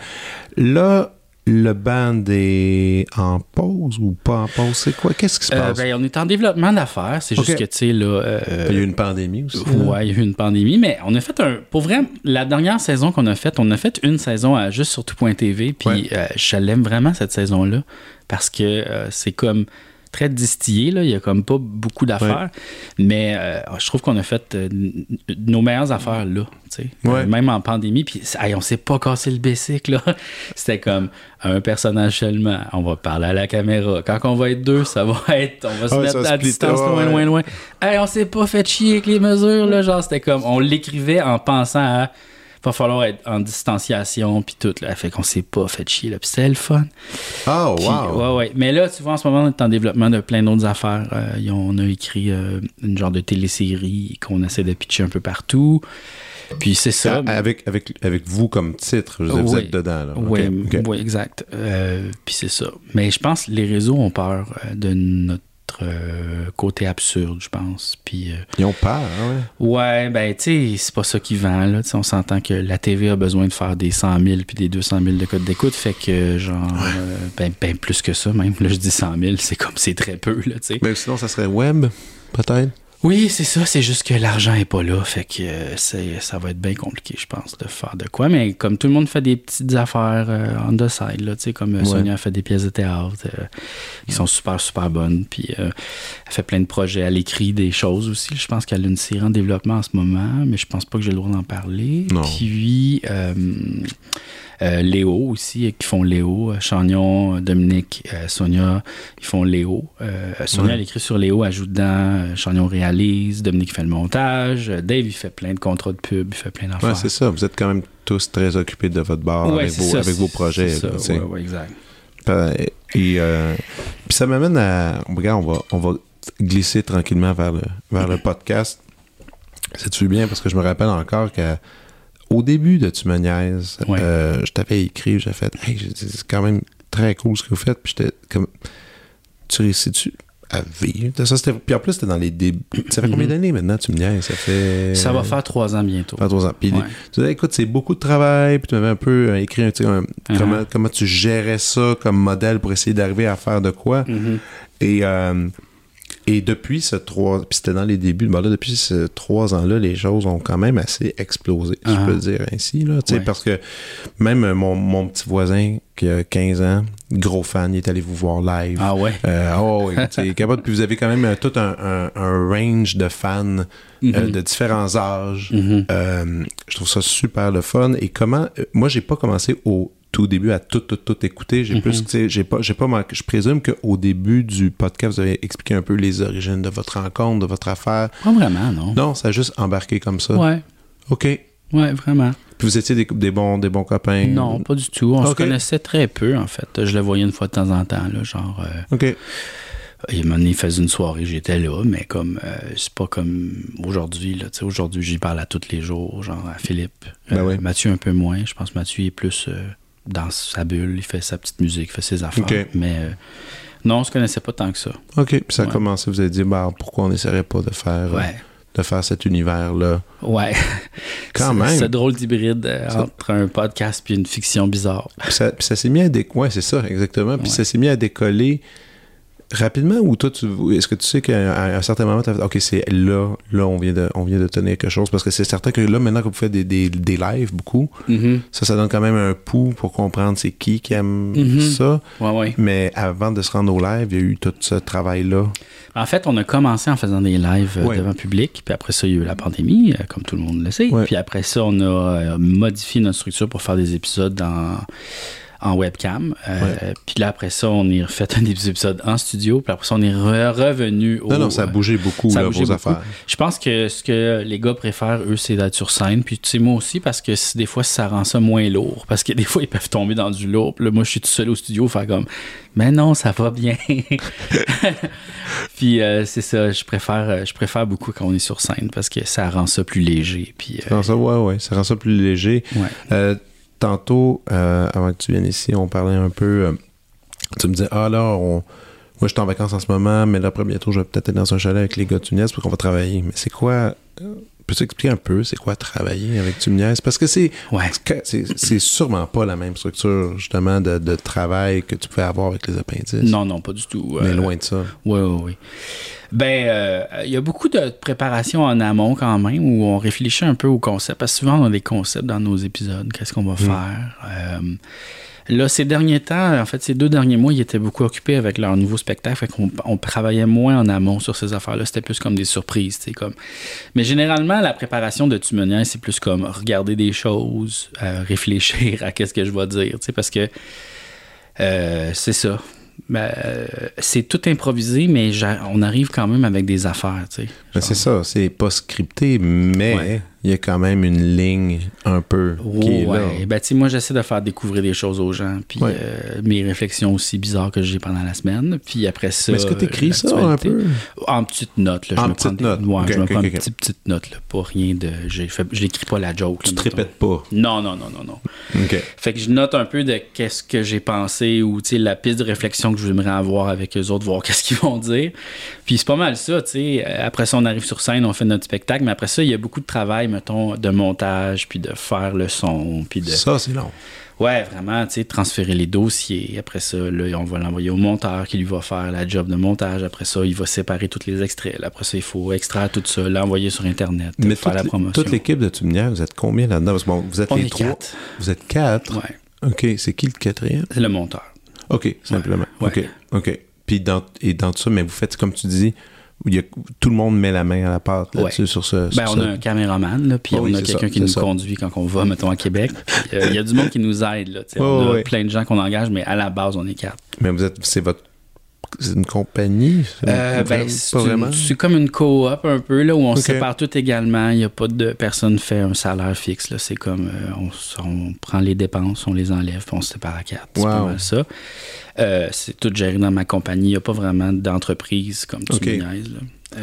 Là, le band est en pause ou pas en pause? C'est quoi? Qu'est-ce qui se
Euh,
passe?
ben, on est en développement d'affaires. C'est juste que, tu sais, là. euh,
Il y a eu une pandémie aussi.
Ouais, il y a eu une pandémie, mais on a fait un. Pour vrai, la dernière saison qu'on a faite, on a fait une saison à juste sur tout.tv, puis
Ouais.
euh, je l'aime vraiment cette saison-là, parce que euh, c'est comme très distillé, là. il y a comme pas beaucoup d'affaires, mais euh, je trouve qu'on a fait euh, nos meilleures affaires là.
Ouais.
Euh, même en pandémie, puis hey, on s'est pas cassé le basic, là. C'était comme un personnage seulement, on va parler à la caméra. Quand on va être deux, ça va être, on va se
ouais,
mettre à distance loin, loin, loin. Hey, on s'est pas fait chier avec les mesures, là. Genre, c'était comme, on l'écrivait en pensant à, va falloir être en distanciation, puis tout, là. Fait qu'on s'est pas fait chier, là. Puis c'était le fun.
Oh,
Puis,
wow!
ouais, ouais. Mais là, tu vois, en ce moment, on est en développement de plein d'autres affaires. Euh, on a écrit euh, une genre de télésérie qu'on essaie de pitcher un peu partout. Puis c'est ça.
Ah, Avec, avec, avec vous comme titre, vous
Oui.
êtes dedans. Là.
Oui,
Ok, ok.
oui, exact. Euh, puis c'est ça. Mais je pense que les réseaux ont peur de notre euh, côté absurde, je pense. Puis, euh,
Ils ont peur, hein, ouais.
ouais, ben, tu sais, c'est pas ça qui vend, là. On s'entend que la TV a besoin de faire des 100 000 puis des 200 000 de code d'écoute, fait que, genre, euh, ben, ben, plus que ça, même. Là, je dis 100 000, c'est comme, c'est très peu, là, tu sais.
Mais sinon, ça serait web, peut-être.
Oui, c'est ça, c'est juste que l'argent est pas là, fait que euh, ça va être bien compliqué, je pense, de faire de quoi. Mais comme tout le monde fait des petites affaires euh, on the side, là, tu sais, comme euh,
Ouais.
Sonia fait des pièces de théâtre, euh, qui sont super, super bonnes. Puis euh, elle fait plein de projets, elle écrit des choses aussi. Je pense qu'elle a une série en développement en ce moment, mais je pense pas que j'ai le droit d'en parler.
Non.
Puis euh, euh, Léo aussi, euh, qui font Léo, euh, Chagnon, Dominique, euh, Sonia, ils font Léo. Euh, Sonia,
Ouais.
elle écrit sur Léo, ajoute dedans, euh, Chagnon réalise, Dominique fait le montage, euh, Dave, il fait plein de contrats de pub, il fait plein d'affaires.
Ouais, c'est ça. Vous êtes quand même tous très occupés de votre bar
Ouais,
avec, vos,
ça,
avec vos
c'est-
projets.
c'est
là,
ça, ouais, exact.
Et euh, puis ça m'amène à. Regarde, on va, on va glisser tranquillement vers le, vers le podcast. C'est-tu bien? Parce que je me rappelle encore qu'au début de Tu me niaises,
Ouais.
euh, je t'avais écrit, j'ai fait Hey, c'est quand même très cool ce que vous faites. Puis j'étais comme. Tu réussis-tu à vivre ça? Puis en plus, c'était dans les débuts. Ça fait combien
Mhm.
d'années maintenant, Tu me niaises? Ça fait.
Ça va faire trois ans bientôt.
trois ans. Puis
Ouais.
tu disais, écoute, c'est beaucoup de travail. Puis tu m'avais un peu euh, écrit un,
Uh-huh.
comment, comment tu gérais ça comme modèle pour essayer d'arriver à faire de quoi?
Mhm.
Et, euh, et depuis ce trois... Puis c'était dans les débuts. Ben là, depuis ces trois ans-là, les choses ont quand même assez explosé, si je
Uh-huh.
peux le dire ainsi. Là, Tu sais,
Ouais.
Parce que même euh, mon, mon petit voisin qui a 15 ans, gros fan, il est allé vous voir live.
Ah ouais?
Euh, oh, oui, capable. Puis vous avez quand même euh, tout un, un- un range de fans euh,
Mhm.
de différents âges.
Mhm.
Euh, je trouve ça super le fun. Et comment. moi, j'ai pas commencé au tout début à tout, tout, tout écouter. J'ai
Mhm.
plus, tu sais, j'ai pas, j'ai pas manqué- Je présume qu'au début du podcast, vous avez expliqué un peu les origines de votre rencontre, de votre affaire.
Pas vraiment, non.
Non, ça a juste embarqué comme ça.
Ouais,
OK. Puis
ouais, vraiment.
vous étiez des, des bons, des bons copains?
Non, pas du tout. On se connaissait très peu, en fait. Je le voyais une fois de temps en temps, là, genre... euh,
OK.
Il m'a donné, il faisait une soirée, j'étais là, mais comme euh, c'est pas comme aujourd'hui. Là, tu sais, aujourd'hui, j'y parle à tous les jours, genre à Philippe.
Ben
Euh,
oui.
Mathieu un peu moins. Je pense que Mathieu est plus euh, dans sa bulle, il fait sa petite musique, il fait ses affaires. Mais euh, non, on se connaissait pas tant que ça.
OK. Puis ça a
Ouais.
commencé, vous avez dit, bah, pourquoi on n'essaierait pas de faire, euh, de faire cet univers-là?
Ouais.
Quand même.
C'est drôle d'hybride euh, entre un podcast puis une fiction bizarre.
Puis ça, ça s'est mis à décoller. Ouais, c'est ça, exactement. Puis ça s'est mis à décoller rapidement ou toi, tu, est-ce que tu sais qu'à à un certain moment, tu as fait OK, c'est là, là, on vient, de, on vient de tenir quelque chose? Parce que c'est certain que là, maintenant que vous faites des, des, des lives beaucoup,
Mhm.
ça, ça donne quand même un pouls pour comprendre c'est qui qui aime
Mhm.
ça.
Ouais, ouais.
Mais avant de se rendre au live, il y a eu tout ce travail-là.
En fait, on a commencé en faisant des lives euh,
Ouais.
devant public, puis après ça, il y a eu la pandémie, euh, comme tout le monde le sait. Puis après ça, on a euh, modifié notre structure pour faire des épisodes en, en webcam. Euh, Puis là, après ça, on est refait un des épisodes en studio, puis après ça, on est re- revenu au...
Non, non, ça a
euh,
bougé beaucoup,
ça a
là,
bougé
vos
beaucoup.
affaires.
Je pense que ce que les gars préfèrent, eux, c'est d'être sur scène. Puis tu sais, moi aussi, parce que des fois, ça rend ça moins lourd. Parce que des fois, ils peuvent tomber dans du lourd. Puis là, moi, je suis tout seul au studio, faire comme, mais non, ça va bien. puis euh, c'est ça, je préfère, euh, je préfère beaucoup quand on est sur scène parce que ça rend ça plus léger. Puis
Ça
euh,
rend ça, ouais, ouais, ça rend ça plus léger.
ouais.
Euh, tantôt, euh, avant que tu viennes ici, on parlait un peu. euh, tu me disais, ah là, moi je suis en vacances en ce moment, mais là, après bientôt, je vais peut-être être dans un chalet avec les gars de Tunis parce qu'on va travailler. Mais c'est quoi. Peux-tu expliquer un peu c'est quoi travailler avec Tumniès? Parce que c'est
Ouais.
c'est c'est sûrement pas la même structure, justement, de, de travail que tu pouvais avoir avec les appendices.
Non, non, pas du tout.
Mais
Euh,
loin de ça.
Oui, oui, oui. Ben, euh, il y a beaucoup de préparation en amont quand même, où on réfléchit un peu au concept, parce que souvent on a des concepts dans nos épisodes, qu'est-ce qu'on va faire? Euh, là, ces derniers temps, en fait, ces deux derniers mois, ils étaient beaucoup occupés avec leur nouveau spectacle, fait qu'on on travaillait moins en amont sur ces affaires-là, c'était plus comme des surprises, tu sais, comme... Mais généralement, la préparation de Tumonière, c'est plus comme regarder des choses, euh, réfléchir à qu'est-ce que je vais dire, tu sais, parce que euh, c'est ça. Ben, euh, c'est tout improvisé, mais on arrive quand même avec des affaires, tu sais.
Mais c'est ça, c'est pas scripté, mais
Ouais.
Il y a quand même une ligne un peu qui est là.
Ouais. Ben, tu sais, moi, j'essaie de faire découvrir des choses aux gens, puis
Ouais.
euh, mes réflexions aussi bizarres que j'ai pendant la semaine. Puis après ça.
Mais est-ce que tu écris ça un peu?
En petites notes, là.
En
je me
petites
prends des-
notes.
Ouais, je me prends
ok,
des petites, petites notes, là. Pas rien de. Je n'écris pas la joke.
Tu
là,
te répètes pas.
Non, non, non, non, non. Fait que je note un peu de qu'est-ce que j'ai pensé ou tu sais, la piste de réflexion que je voudrais avoir avec eux autres, voir qu'est-ce qu'ils vont dire. Puis c'est pas mal ça, tu sais. Après ça, on arrive sur scène, on fait notre spectacle, mais après ça, il y a beaucoup de travail, mettons, de montage, puis de faire le son, puis de.
Ça, c'est long.
Ouais, vraiment, tu sais, transférer les dossiers. Après ça, là, on va l'envoyer au monteur qui lui va faire la job de montage. Après ça, il va séparer tous les extraits. Après ça, il faut extraire tout ça, l'envoyer sur Internet,
Mais
faire la promotion.
toute l'équipe de Tuminière, vous êtes combien là-dedans? Parce que bon, vous êtes
On
les
est
trois.
quatre.
Vous êtes quatre.
Ouais,
OK. C'est qui le quatrième?
c'est le monteur.
OK, simplement.
Ouais.
OK. OK. Puis dans, et dans tout ça, mais vous faites, comme tu dis, il y a, tout le monde met la main à la pâte là-dessus
Ouais.
sur ce.
Ben, on a un caméraman, là, puis
oui,
on a quelqu'un qui nous
ça.
conduit quand on va, mettons, à Québec. Euh, Il y a du monde qui nous aide. Là, on a plein de gens qu'on engage, mais à la base, on est quatre.
Mais vous êtes, c'est votre, c'est une compagnie. C'est
Euh, ben, c'est comme une coop un peu, là, où on se sépare tout également. Il n'y a pas de personne fait un salaire fixe. là. C'est comme euh, on, on prend les dépenses, on les enlève, puis on se sépare à quatre. C'est pas mal ça. Euh, c'est tout géré dans ma compagnie. Il n'y a pas vraiment d'entreprise comme tu
Ok.
me niaises, là.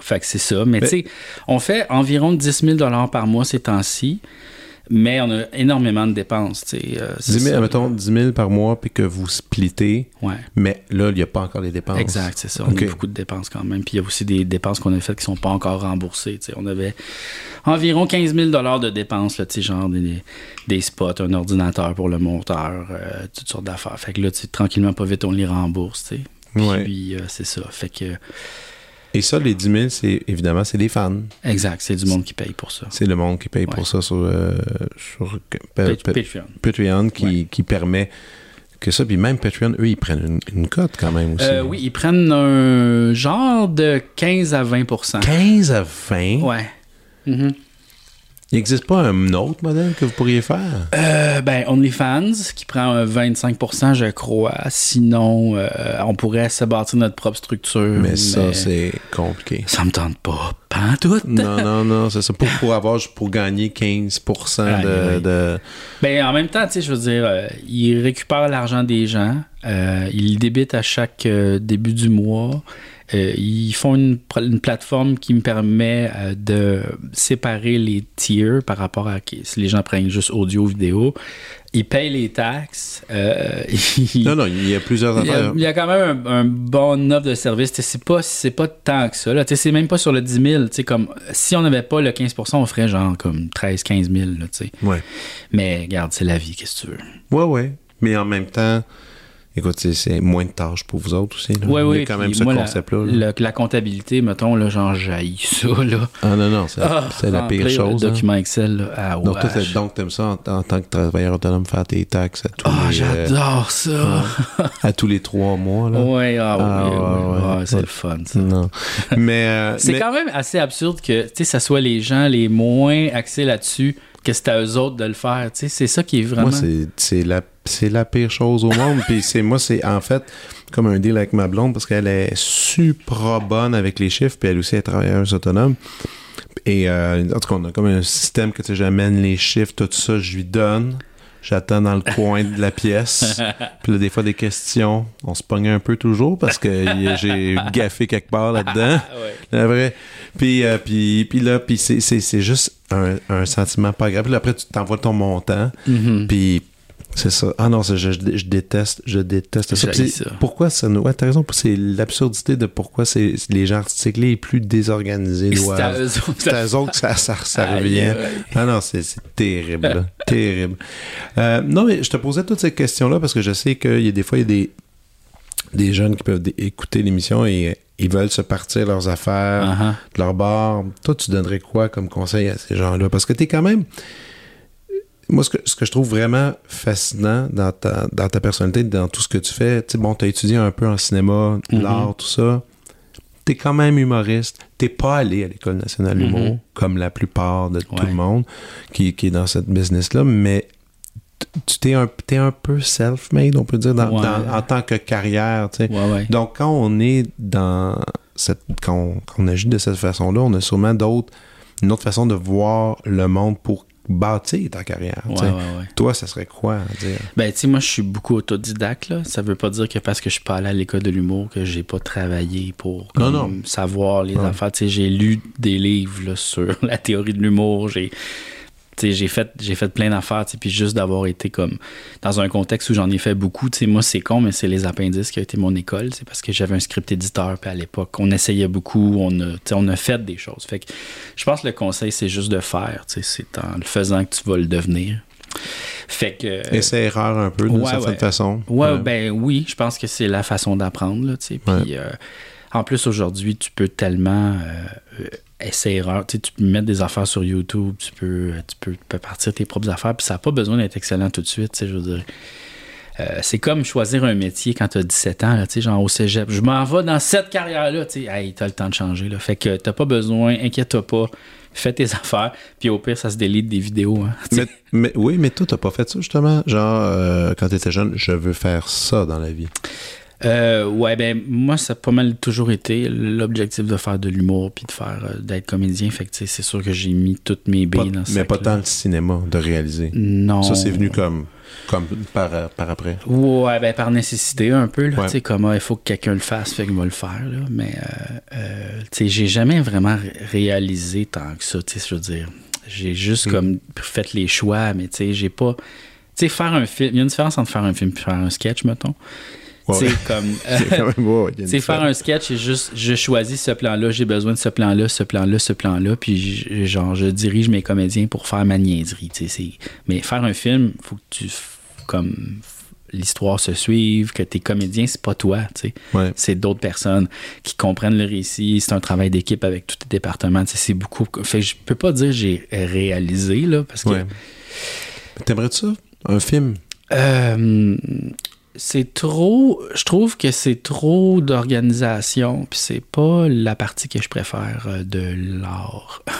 Fait que c'est ça. Mais
Mais-
tu sais, on fait environ 10 000 par mois ces temps-ci, mais on a énormément de dépenses. euh, c'est
10 000,
ça.
mettons 10 000 par mois, puis que vous splittez,
Ouais.
mais là, il n'y a pas encore les dépenses.
Exact, c'est ça. On a beaucoup de dépenses quand même. Puis il y a aussi des dépenses qu'on a faites qui sont pas encore remboursées. On avait environ 15 000 de dépenses, là, genre des, des spots, un ordinateur pour le monteur, euh, toutes sortes d'affaires. Fait que là, tranquillement, pas vite, on les rembourse. tu sais.
Ouais.
Puis euh, c'est ça. Fait que,
Et ça, les 10 000, c'est évidemment, c'est des fans.
exact, c'est du monde qui paye pour ça.
C'est le monde qui paye
Ouais.
pour ça sur, euh, sur
Patreon.
Patreon qui,
Ouais.
qui permet que ça. Puis même Patreon, eux, ils prennent une, une cote quand même aussi.
Euh, oui, ils prennent un genre de 15 à 20%
15 à 20.
Ouais. Mhm.
Il n'existe pas un autre modèle que vous pourriez faire?
Euh, ben, OnlyFans, qui prend un 25% je crois. Sinon, euh, on pourrait se bâtir notre propre structure.
mais ça, c'est compliqué.
Ça me tente pas. Pas tout.
non, non, non, c'est ça. Pour, pour avoir, pour gagner 15 de,
Ben, en même temps, tu sais, je veux dire, euh, il récupère l'argent des gens. euh, il débite à chaque euh, début du mois. Euh, ils font une, plateforme qui me permet euh, de séparer les tiers par rapport à si les gens prennent juste audio vidéo. Ils payent les taxes. euh, ils-
Non, non, il y a plusieurs
Il y, a, il y a quand même un, un bon offre de service. C'est pas, pas tant que ça. C'est même pas sur le 10 000. Tu sais, Comme, si on n'avait pas le 15 on ferait genre comme 13-15 000. là.
Ouais.
Mais regarde, c'est la vie, qu'est-ce que tu veux.
Ouais, ouais. Mais en même temps, écoute, c'est- moins de tâches pour vous autres aussi. là.
Ouais,
il y
ouais,
a quand même ce concept-là. là.
La, la comptabilité, mettons, là, genre, jaillit ça. Là.
Ah non, non, c'est
Ah,
c'est la pire
remplir
chose.
Le
hein.
document Excel, là, ah,
Donc, toi, donc, t'aimes ça en, en tant que travailleur autonome, faire tes taxes à tous,
Ah,
les, euh,
j'adore ça.
à tous les trois mois. Là.
Ouais, ah,
Ah,
ouais.
ouais,
c'est
Ouais.
le fun, ça.
Non. Mais, euh,
C'est
mais-
quand même assez absurde que tu sais, ça soit les gens les moins axés là-dessus que c'est à eux autres de le faire. Tu sais, C'est ça qui est vraiment.
Moi, c'est- c'est la, c'est la pire chose au monde. Puis c'est moi, c'est en fait comme un deal avec ma blonde parce qu'elle est super bonne avec les chiffres. Puis elle aussi est travailleuse autonome. Et euh, en tout cas, on a comme un système que tu sais, j'amène les chiffres, tout ça, je lui donne. J'attends dans le coin de la pièce. Puis là, des fois, des questions. On se pogne un peu toujours parce que j'ai gaffé quelque part là-dedans.
Ouais.
La vraie. Puis, euh, puis, puis là, puis c'est, juste un, un sentiment pas grave. Puis là, après, tu t'envoies ton montant.
Mhm.
Puis c'est ça. Ah non, je, je, déteste, je déteste ça. Pourquoi ça nous. Ouais, t'as raison. C'est l'absurdité de pourquoi c'est les gens artistiques les plus désorganisés
C'est à
doivent.
eux autres.
C'est à eux autres que ça, ça, revient. Ah non, c'est terrible. terrible. Euh, non, mais je te posais toutes ces questions-là parce que je sais qu'il y a des fois, il y a des, des jeunes qui peuvent écouter l'émission et euh, ils veulent se partir leurs affaires
Uh-huh.
de leur bar. Toi, tu donnerais quoi comme conseil à ces gens-là? Parce que tu es quand même. Moi, ce que, ce que je trouve vraiment fascinant dans ta, dans ta personnalité, dans tout ce que tu fais, tu sais, bon, tu as étudié un peu en cinéma,
Mhm.
l'art, tout ça. Tu es quand même humoriste. T'es pas allé à l'École nationale d'humour, comme la plupart de tout le monde qui, qui est dans cette business-là, mais tu t'es un, t'es un peu self-made, on peut dire, dans-
Ouais.
dans- en tant que carrière. tu sais.
Ouais, ouais.
Donc, quand on est dans cette. Quand on, quand on agit de cette façon-là, on a sûrement d'autres une autre façon de voir le monde pour bâtir ta carrière.
Ouais,
tu sais.
ouais, ouais.
Toi, ça serait quoi à dire?
Ben, tu sais, moi, je suis beaucoup autodidacte, là. Ça veut pas dire que parce que je suis pas allé à l'école de l'humour que j'ai pas travaillé pour
Non,
comme,
non.
savoir les affaires. Tu sais, j'ai lu des livres là, sur la théorie de l'humour. J'ai. J'ai fait, j'ai fait plein d'affaires, puis juste d'avoir été comme dans un contexte où j'en ai fait beaucoup. Moi, c'est con, mais c'est les appendices qui a été mon école. C'est parce que j'avais un script éditeur, puis à l'époque, on essayait beaucoup, on a, on fait des choses. Fait que je pense que le conseil, c'est juste de faire. C'est en le faisant que tu vas le devenir. Fait que.
Essai-erreur un peu, d'une
ouais,
certaine
ouais.
façon.
Ouais, ben oui, je pense que c'est la façon d'apprendre, là, tu sais. Puis, euh, en plus, aujourd'hui, tu peux tellement euh, euh, essayer-erreur. Tu tu peux mettre des affaires sur YouTube, tu peux, tu peux, tu peux partir tes propres affaires, puis ça n'a pas besoin d'être excellent tout de suite, tu sais, je veux dire. Euh, c'est comme choisir un métier quand tu as 17 ans, tu genre au cégep. Je m'en vais dans cette carrière-là, tu. Hey, t'as le temps de changer, là. Fait que t'as pas besoin, inquiète-toi pas, fais tes affaires, puis au pire, ça se délite des vidéos, hein, tu.
Mais, oui, mais toi, t'as pas fait ça, justement? Genre, euh, quand t'étais jeune, je veux faire ça dans la vie.
Euh, ouais, ben moi, ça a pas mal toujours été l'objectif de faire de l'humour puis de faire euh, d'être comédien. Fait que tu sais, c'est sûr que j'ai mis toutes mes
Pas-
billes dans ce
mais pas tant le cinéma de réaliser.
Non.
Ça, c'est venu comme, comme par, par après.
Ouais, ben par nécessité un peu. là.
Ouais.
Sais, comme ah, il faut que quelqu'un le fasse, fait qu'il va le faire. Là. Mais euh, euh, tu sais, j'ai jamais vraiment ré- réalisé tant que ça. Tu sais, je veux dire, j'ai juste
Mm.
comme fait les choix, mais tu sais, j'ai pas. Tu sais, faire un film, il y a une différence entre faire un film et faire un sketch, mettons.
Ouais.
Comme.
C'est
faire un sketch, c'est juste, je choisis ce plan-là, j'ai besoin de ce plan-là, ce plan-là, ce plan-là, puis je- genre, je dirige mes comédiens pour faire ma niaiserie, tu sais, c'est- Mais faire un film, faut que tu, comme, l'histoire se suive, que tes comédiens, c'est pas toi, tu sais.
Ouais.
C'est d'autres personnes qui comprennent le récit, c'est un travail d'équipe avec tous tes départements, tu sais, c'est beaucoup. Fait je peux pas dire que j'ai réalisé, là, parce que...
Ouais. T'aimerais-tu ça? Un film?
Euh, c'est trop. Je trouve que c'est trop d'organisation, puis c'est pas la partie que je préfère euh, de l'art.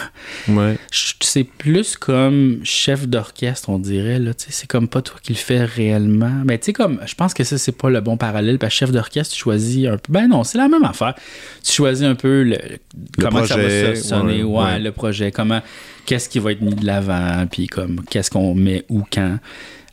Ouais.
C'est plus comme chef d'orchestre, on dirait. Là, tu sais, c'est comme pas toi qui le fais réellement. Mais tu sais, comme, je pense que ça, c'est pas le bon parallèle. Parce que chef d'orchestre, tu choisis un peu. Ben non, c'est la même affaire. Tu choisis un peu le, comment ça va se sonner,
ouais,
ouais,
ouais.
le projet, comment, qu'est-ce qui va être mis de l'avant, puis comme, qu'est-ce qu'on met où, quand.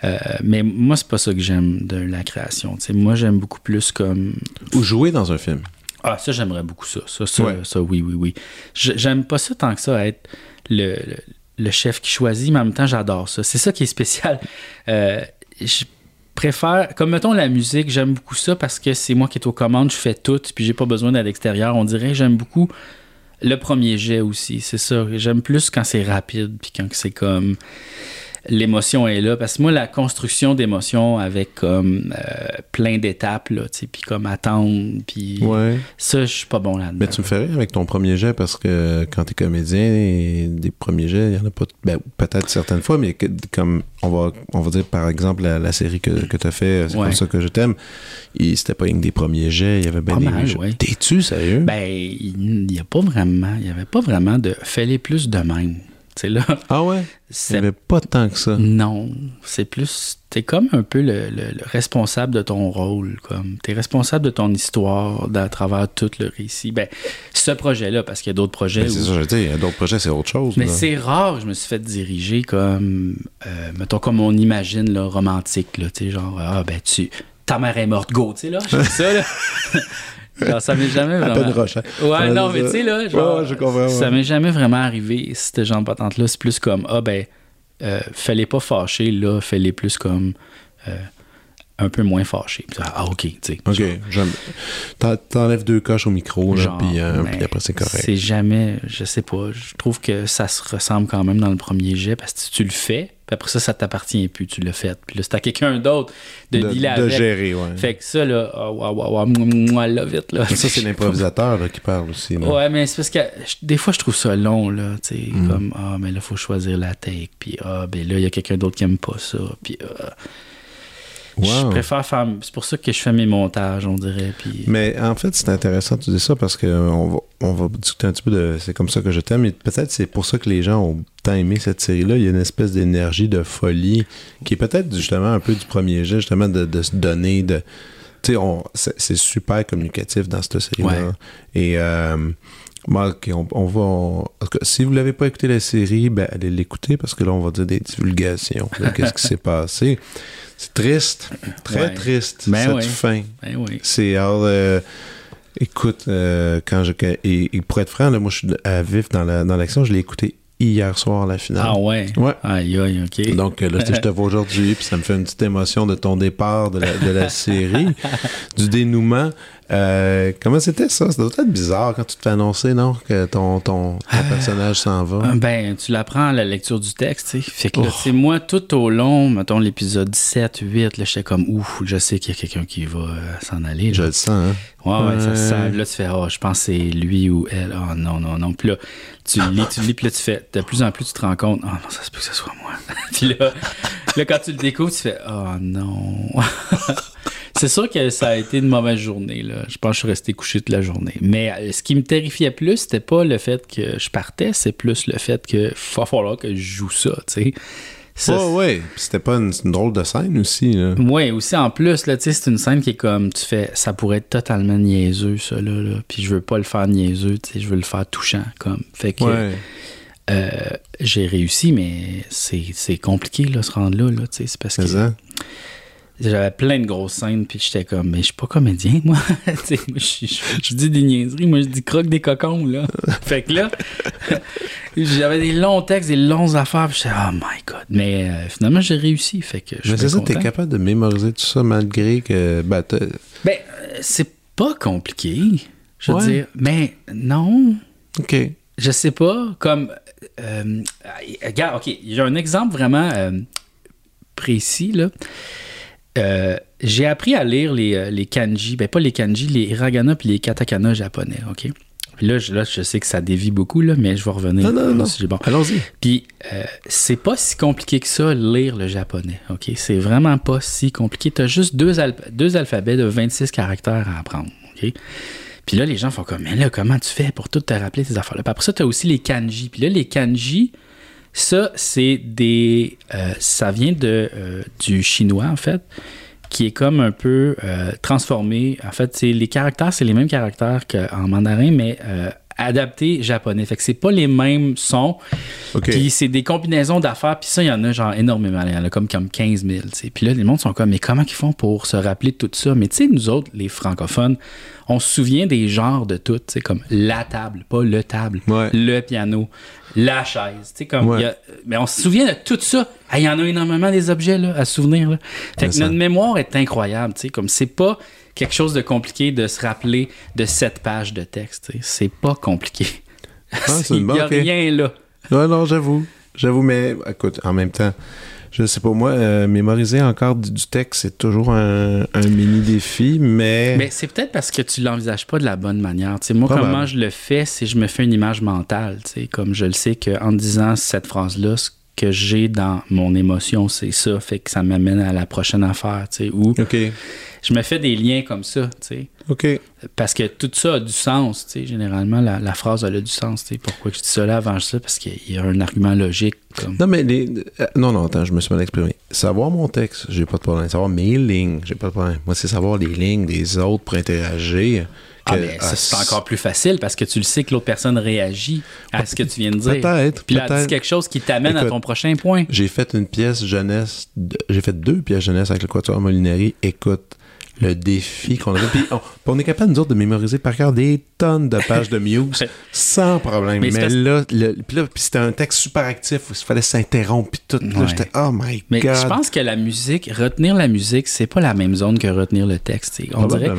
Euh, mais moi, c'est pas ça que j'aime de la création. Moi, j'aime beaucoup plus comme
Ou jouer dans un film.
ah, ça, j'aimerais beaucoup ça. Ça, ça,
Ouais.
ça, oui, oui, oui. J'aime pas ça tant que ça, être le, le- le chef qui choisit, mais en même temps, j'adore ça. C'est ça qui est spécial. Euh, je préfère, comme mettons la musique, j'aime beaucoup ça parce que c'est moi qui est aux commandes, je fais tout, puis j'ai pas besoin à l'extérieur. On dirait que j'aime beaucoup le premier jet aussi, c'est ça. J'aime plus quand c'est rapide, puis quand c'est comme l'émotion est là. Parce que moi, la construction d'émotions avec comme euh, plein d'étapes, là, tu sais, puis comme attendre, puis
Ouais.
ça, je suis pas bon là-dedans.
Mais tu me fais rire avec ton premier jet parce que quand t'es comédien, des premiers jets, il y en a pas. Ben, peut-être certaines fois, mais que- comme on va, on va dire par exemple la, la série que, que t'as fait, c'est
Ouais.
comme ça que je t'aime. C'était pas que des premiers jets, il y avait ben
Pas
des
ouais.
T'es-tu sérieux?
Ben, il n'y a pas vraiment, il y avait pas vraiment de fais-les plus de même. Là,
ah ouais? Il y
c'est
avait pas tant que ça.
Non, c'est plus. T'es comme un peu le, le- le responsable de ton rôle, comme. T'es responsable de ton histoire à travers tout le récit. Ben, ce projet-là, parce qu'il y a d'autres projets.
Ben, c'est
où-
ça, je veux dire, d'autres projets, c'est autre chose.
Mais c'est rare que je me suis fait diriger comme. euh, mettons, comme on imagine, là, romantique, là. Genre, ah, ben, tu. Ta mère est morte, go, tu sais, là. Ça, là. Genre, ça m'est jamais
À
vraiment.
peine roche, hein.
Ouais, non, mais tu sais, là, genre,
Ouais, ouais, je comprends,
ça m'est jamais vraiment arrivé, ce genre de patente-là. C'est plus comme, ah, ben, euh, fais-les pas fâcher, là, fais-les plus comme. euh, un peu moins fâchés. Puis, Ah, ok, tu sais.
Ok, T'enlèves deux coches au micro, là,
Genre,
puis, euh, puis après c'est correct.
C'est jamais, je sais pas, je trouve que ça se ressemble quand même dans le premier jet parce que si tu le fais, puis après ça, ça t'appartient plus, tu l'as fait. Puis là, c'est à quelqu'un d'autre de,
de,
dealer
de
avec.
gérer, ouais.
Fait que ça, là, ouais, moi, moi, love it, là.
Ça, c'est l'improvisateur là, qui parle aussi. là.
Ouais, mais c'est parce que des fois, je trouve ça long, là, tu sais,
Mm.
comme, ah, mais là, faut choisir la take, puis ah, ben là, il y a quelqu'un d'autre qui aime pas ça, puis ah. Je préfère faire, c'est pour ça que je fais mes montages, on dirait, puis...
Mais en fait, c'est intéressant de tu dis ça parce qu'on va, on va discuter un petit peu de c'est comme ça que je t'aime. Et peut-être c'est pour ça que les gens ont tant aimé cette série-là. Il y a une espèce d'énergie, de folie qui est peut-être justement un peu du premier jet, justement de, de se donner, de. Tu sais, on- c'est super communicatif dans cette série-là.
Ouais.
Et. euh, Bon, on, on va. on- si vous l'avez pas écouté la série, ben allez l'écouter parce que là, on va dire des divulgations. Qu'est-ce qui s'est passé? C'est triste. Très
Ouais.
triste,
Ben
cette
oui.
fin.
Ben oui.
C'est alors, euh, écoute, euh, quand je et, et pour être franc, là, moi je suis à vif dans la dans l'action, je l'ai écouté hier soir la finale.
Ah ouais?
Ouais.
Aïe, aïe, ok.
Donc euh, là, je te vois aujourd'hui, puis ça me fait une petite émotion de ton départ de la, de la série, du dénouement. Euh, comment c'était ça? Ça doit être bizarre quand tu te fais annoncer, non? Que ton, ton, ton personnage s'en va.
Ben, tu l'apprends à la lecture du texte, tu sais. Fait que là,
Oh.
moi, tout au long, mettons l'épisode 7, 8, là, j'étais comme, ouf, je sais qu'il y a quelqu'un qui va euh, s'en aller.
Je le sens, hein?
Ouais, ouais, ça se sent. Là, tu fais, oh, je pense que c'est lui ou elle. Oh non, non, non. Puis là, tu lis, tu lis, puis là, tu fais, de plus en plus, tu te rends compte, oh non, ça se peut que ce soit moi. puis là, là, quand tu le découvres, tu fais, oh non. c'est sûr que ça a été une mauvaise journée, là. Je pense que je suis resté couché toute la journée. Mais euh, ce qui me terrifiait plus, c'était pas le fait que je partais, c'est plus le fait que va falloir que je joue ça, tu sais. Ça,
Oh, ouais. C'était pas une, drôle de scène aussi, là.
Ouais, aussi en plus, là, c'est une scène qui est comme, tu fais, ça pourrait être totalement niaiseux, ça, là, là. Puis je veux pas le faire niaiseux, je veux le faire touchant, comme. Fait que
Ouais.
euh, j'ai réussi, mais c'est compliqué, là, se rendre là, là, tu sais, c'est parce que
ça?
J'avais plein de grosses scènes, puis j'étais comme, mais je suis pas comédien, moi. Moi, je, dis des niaiseries, moi, je dis croque des cocons, là. fait que là, j'avais des longs textes, des longues affaires, puis j'étais, oh my god. Mais euh, finalement, j'ai réussi, fait que je
Mais c'est ça, t'es capable de mémoriser tout ça malgré que. Ben,
Ben, euh, c'est pas compliqué, je veux
Ouais.
dire. Mais non,
OK.
je sais pas. Comme, euh, euh, regarde, ok, il y a un exemple vraiment euh, précis, là. Euh, j'ai appris à lire les, euh, les kanji, ben pas les kanji, les hiragana puis les katakana japonais, ok? Puis là je, là, je sais que ça dévie beaucoup, là, mais je vais revenir.
Non, non, non.
bon.
Allons-y.
Puis, euh, c'est pas si compliqué que ça, lire le japonais, OK? C'est vraiment pas si compliqué. T'as juste deux, deux alphabets de 26 caractères à apprendre, OK? Puis là, les gens font comme, mais là, comment tu fais pour tout te rappeler ces affaires-là? Puis après ça, t'as aussi les kanji. Puis là, les kanji, ça, c'est des... euh, ça vient de, euh, du chinois, en fait, qui est comme un peu euh, transformé. En fait, les caractères, c'est les mêmes caractères qu'en mandarin, mais adaptés japonais. Fait que c'est pas les mêmes sons. Puis c'est des combinaisons d'affaires, puis ça, il y en a genre énormément. Il y en a comme, comme 15 000. tu sais. Puis là, les mondes sont comme, mais comment ils font pour se rappeler de tout ça? Mais tu sais, nous autres, les francophones, on se souvient des genres de tout. sais, comme la table, pas le table,
Ouais.
le piano, la chaise. tu sais, Comme
Ouais.
il y a- mais on se souvient de tout ça. Il y en a énormément des objets là, à se souvenir. Là. Fait que
C'est ça.
notre mémoire est incroyable. tu sais, Comme c'est pas quelque chose de compliqué de se rappeler de cette pages de texte. C'est pas compliqué.
Ah,
Il n'y a rien là.
Non, non, j'avoue. J'avoue, mais écoute, en même temps, je sais pas, moi, euh, mémoriser encore du, du texte, c'est toujours un, un mini défi, mais.
Mais c'est peut-être parce que tu l'envisages pas de la bonne manière. Tu sais, moi,
Probable.
comment je le fais, c'est je me fais une image mentale. Comme je le sais qu'en disant cette phrase-là, ce que j'ai dans mon émotion, c'est ça. Fait que ça m'amène à la prochaine affaire. tu sais, Ou
OK.
je me fais des liens comme ça. tu sais. Parce que tout ça a du sens. tu sais. Généralement, la, la phrase elle a du sens. tu sais. Pourquoi je dis là avant ça? Parce qu'il y a un argument logique. Comme...
Non, mais les. euh, non, non, attends, je me suis mal exprimé. Savoir mon texte, j'ai pas de problème. Savoir mes lignes, j'ai pas de problème. Moi, c'est savoir les lignes des autres pour interagir.
Ah, mais ça,
ah,
c'est encore plus facile parce que tu le sais que l'autre personne réagit à ce que tu viens de dire.
Peut-être.
Puis là,
peut-être.
quelque chose qui t'amène à ton prochain point.
J'ai fait une pièce jeunesse. J'ai fait deux pièces jeunesse avec le Quatuor Molinari. Écoute, le défi qu'on a fait. Puis on, est capable, nous autres, de mémoriser par cœur des tonnes de pages de Muse sans problème.
Mais
là, le- puis là, puis c'était un texte super actif où il fallait s'interrompre. Puis tout.
Ouais.
j'étais, oh my
Mais
God.
je pense que la musique, retenir la musique, c'est pas la même zone que retenir le texte. On dirait.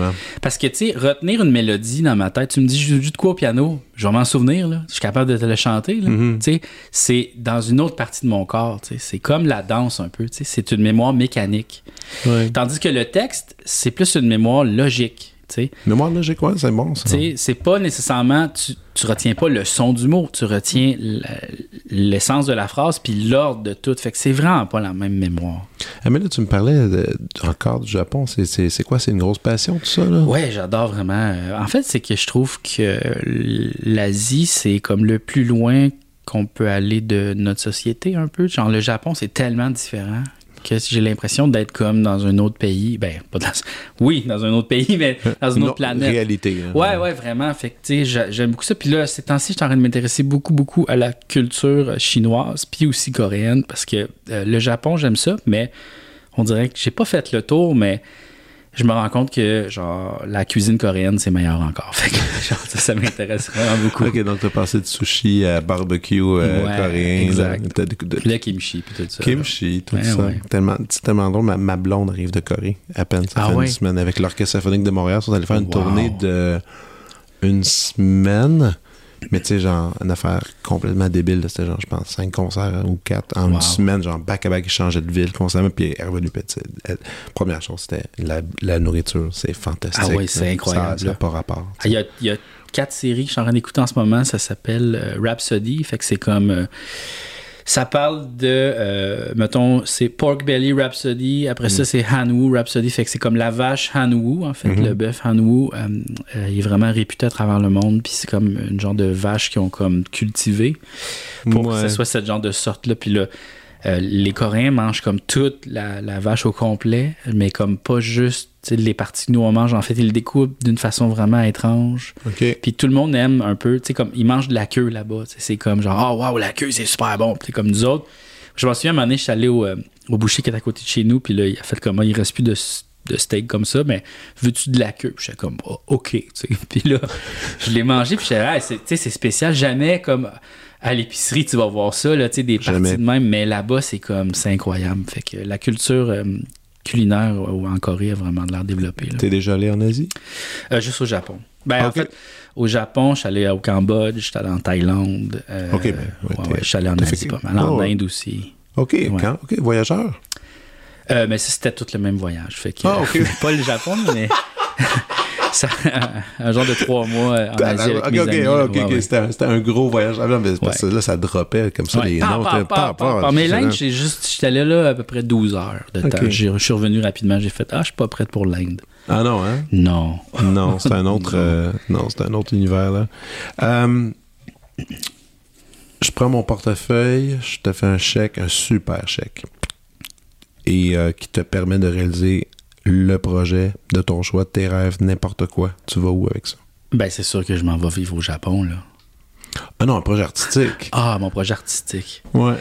Parce que, tu sais, retenir une mélodie dans ma tête, tu me dis, je joue de quoi au piano? Je vais m'en souvenir, là. Je suis capable de te le chanter.
Mhm.
Sais, c'est dans une autre partie de mon corps, tu sais. C'est comme la danse, un peu, tu sais. C'est une mémoire mécanique. Tandis que le texte, c'est plus une mémoire logique,
Mémoire logique, ouais, c'est bon,
c'est pas nécessairement, tu, tu retiens pas le son du mot, tu retiens l'essence de la phrase puis l'ordre de tout. Fait que c'est vraiment pas la même mémoire.
Ah, mais là, tu me parlais de- encore du Japon. C'est quoi? C'est une grosse passion, tout ça, là?
Ouais, j'adore vraiment. Euh, En fait, c'est que je trouve que l'Asie, c'est comme le plus loin qu'on peut aller de notre société un peu. Genre, le Japon, c'est tellement différent que j'ai l'impression d'être comme dans un autre pays. Ben, pas dans. Oui, dans un autre pays, mais dans une autre
Non,
planète.
Réalité. hein.
Ouais, ouais, vraiment. Fait que, tu sais, j'a- j'aime beaucoup ça. Puis là, ces temps-ci, je suis en train de m'intéresser beaucoup, beaucoup à la culture euh, chinoise, puis aussi coréenne, parce que euh, le Japon, j'aime ça, mais on dirait que j'ai pas fait le tour, mais je me rends compte que, genre, la cuisine coréenne, c'est meilleur encore. Fait que, genre, ça, ça m'intéresse vraiment beaucoup.
Ok, donc t'as passé de sushi à barbecue euh,
Ouais,
coréen.
exact.
là. De- de-
Puis le kimchi, puis tout ça.
Kimchi, tout
Ouais,
ça.
ouais.
Tellement, c'est tellement drôle. Ma, ma blonde arrive de Corée à peine. Ça
Ah
fait une semaine avec l'Orchestre symphonique de Montréal. Ils sont allés faire une
Wow.
tournée de une semaine. Mais tu sais, genre, une affaire complètement débile. C'était genre, je pense, cinq concerts hein, ou quatre en
Wow.
une semaine. Genre, back-à-back, ils changeaient de ville constamment. Puis elle est revenue. Elle- première chose, c'était la, la nourriture. C'est fantastique.
Ah ouais, c'est incroyable,
Ça n'a
là.
pas rapport.
Ah, Il y, a, il y a quatre séries que je suis en train d'écouter en ce moment. Ça s'appelle euh, Rhapsody. Fait que c'est comme. euh, ça parle de. euh, mettons, c'est Pork Belly Rhapsody. Après
Mm.
ça, c'est Hanwoo Rhapsody. Fait que c'est comme la vache Hanwoo, en fait.
Mhm.
Le bœuf Hanwoo. euh, euh, il est vraiment réputé à travers le monde. Puis c'est comme une genre de vache qu'ils ont comme cultivé pour que ce soit cette genre de sorte-là. Puis là, euh, les Coréens mangent comme toute la, la vache au complet, mais comme pas juste les parties que nous on mange. En fait, ils le découpent d'une façon vraiment étrange. Puis tout le monde aime un peu, tu sais, comme ils mangent de la queue là-bas. C'est comme genre, oh waouh, la queue, c'est super bon. Puis comme nous autres. Je m'en souviens, à un moment donné, je suis allé au, euh, au boucher qui est à côté de chez nous, puis là, il a fait comme, il reste plus de, de steak comme ça, mais veux-tu de la queue? Puis j'étais comme, oh, ok. Puis là, je l'ai mangé, puis j'étais, ah, sais, c'est spécial. Jamais comme à l'épicerie, tu vas voir ça, là, des parties de même, mais là-bas, c'est comme, c'est incroyable. Fait que la culture euh, culinaire en Corée a vraiment de l'air développée.
T'es déjà allé en Asie?
Euh, juste au Japon. Ben, en fait, au Japon, je suis allé au Cambodge, je suis allé en Thaïlande. euh,
Ok, ben, ouais,
ouais, je suis allé en Asie
fait-
pas mal, en
Oh, ouais.
Inde aussi.
OK, quand? OK, voyageur?
Mais ça, c'était tout le même voyage. Fait que,
Ah,
pas le Japon, mais ça, un genre de trois mois euh, en Asie avec
ok,
mes
ok,
amis.
ok,
Ouais,
ok,
ouais.
C'était un, gros voyage. Ah non, mais parce que
Ouais.
là, ça droppait comme ça
Ouais.
les noms.
pa,
t'es-
pa,
pa,
pa,
pa,
pa. Mais
c'est
l'Inde, j'étais allé là à peu près 12 heures de temps. Je suis revenu rapidement, j'ai fait Ah, je suis pas prête pour l'Inde.
Ah non, hein?
Non.
Non, c'est un autre, euh, non, c'est un autre univers là. Euh, je prends mon portefeuille, je te fais un chèque, un super chèque, et euh, qui te permet de réaliser le projet de ton choix, de tes rêves, n'importe quoi. Tu vas où avec ça?
Ben, c'est sûr que je m'en vais vivre au Japon, là.
Ah non, un projet artistique.
Ah, mon projet artistique.
Ouais.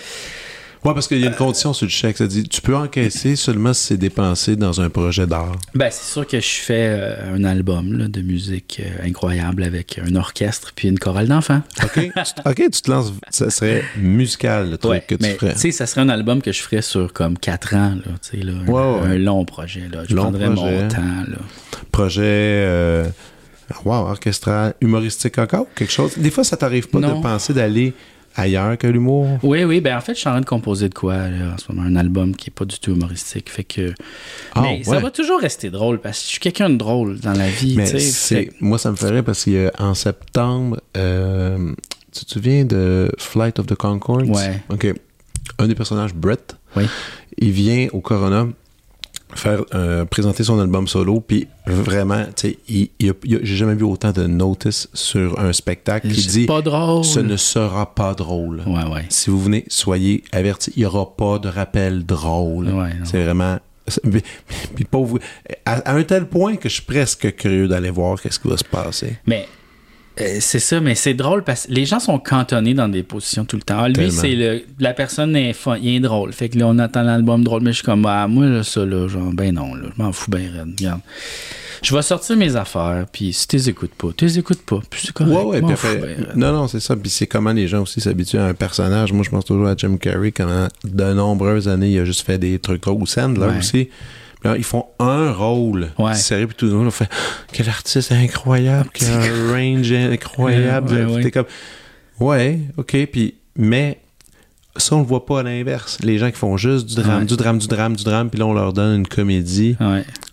Ouais, parce qu'il y a une condition sur le chèque. Ça dit, tu peux encaisser seulement si c'est dépensé dans un projet d'art.
Ben, c'est sûr que je fais euh, un album là, de musique euh, incroyable avec un orchestre puis une chorale d'enfants.
OK? tu, OK, tu te lances. Ça serait musical, le truc
Ouais,
que tu
mais
ferais.
tu sais, ça serait un album que je ferais sur comme 4 ans, là, tu sais, là, un, long projet. Là. Je
Long
prendrais
projet.
mon temps. Là.
Projet. Euh, wow, orchestral, humoristique encore? Quelque chose? Des fois, ça t'arrive pas
Non.
de penser d'aller ailleurs que l'humour?
Oui, oui, ben en fait, je suis en train de composer de quoi là, en ce moment, un album qui est pas du tout humoristique. Fait que.
Ah,
mais ça va toujours rester drôle parce que je suis quelqu'un de drôle dans la vie.
Mais
fait-
moi, ça me ferait parce qu'en septembre, euh, tu te souviens de Flight of the Conchords?
Ouais.
OK. Un des personnages, Brett,
Oui.
il vient au Corona faire euh, présenter son album solo puis vraiment tu sais il, il j'ai jamais vu autant de notice sur un spectacle qui dit
pas drôle.
ce ne sera pas drôle
Ouais, ouais.
si vous venez soyez avertis il y aura pas de rappel drôle
Ouais,
c'est vraiment mais- puis pauvre à, à un tel point que je suis presque curieux d'aller voir qu'est-ce qui va se passer
Mais c'est ça, mais c'est drôle parce que les gens sont cantonnés dans des positions tout le temps. Ah, lui, c'est le. La personne est, fun- il est drôle. Fait que là, on attend l'album drôle, mais je suis comme, ah, moi, là, ça, là, genre, ben non, là, je m'en fous ben raide. Regarde. Je vais sortir mes affaires, puis si tu les écoutes pas, tu les écoutes pas. Puis c'est correct.
Ouais, ouais, puis après-
ben
non, non, c'est ça. Puis c'est comment les gens aussi s'habituent à un personnage. Moi, je pense toujours à Jim Carrey, comment de nombreuses années, il a juste fait des trucs drôles. Ou Sandler
Ouais.
aussi. Puis là, ils font un rôle
Ouais.
sérieux, puis tout le monde on fait Quel artiste incroyable, un range incroyable.
Ouais,
Puis
ouais.
T'es comme Ouais, ok, puis mais ça, on le voit pas à l'inverse. Les gens qui font juste du drame, du drame, du drame, du drame, puis là, on leur donne une comédie.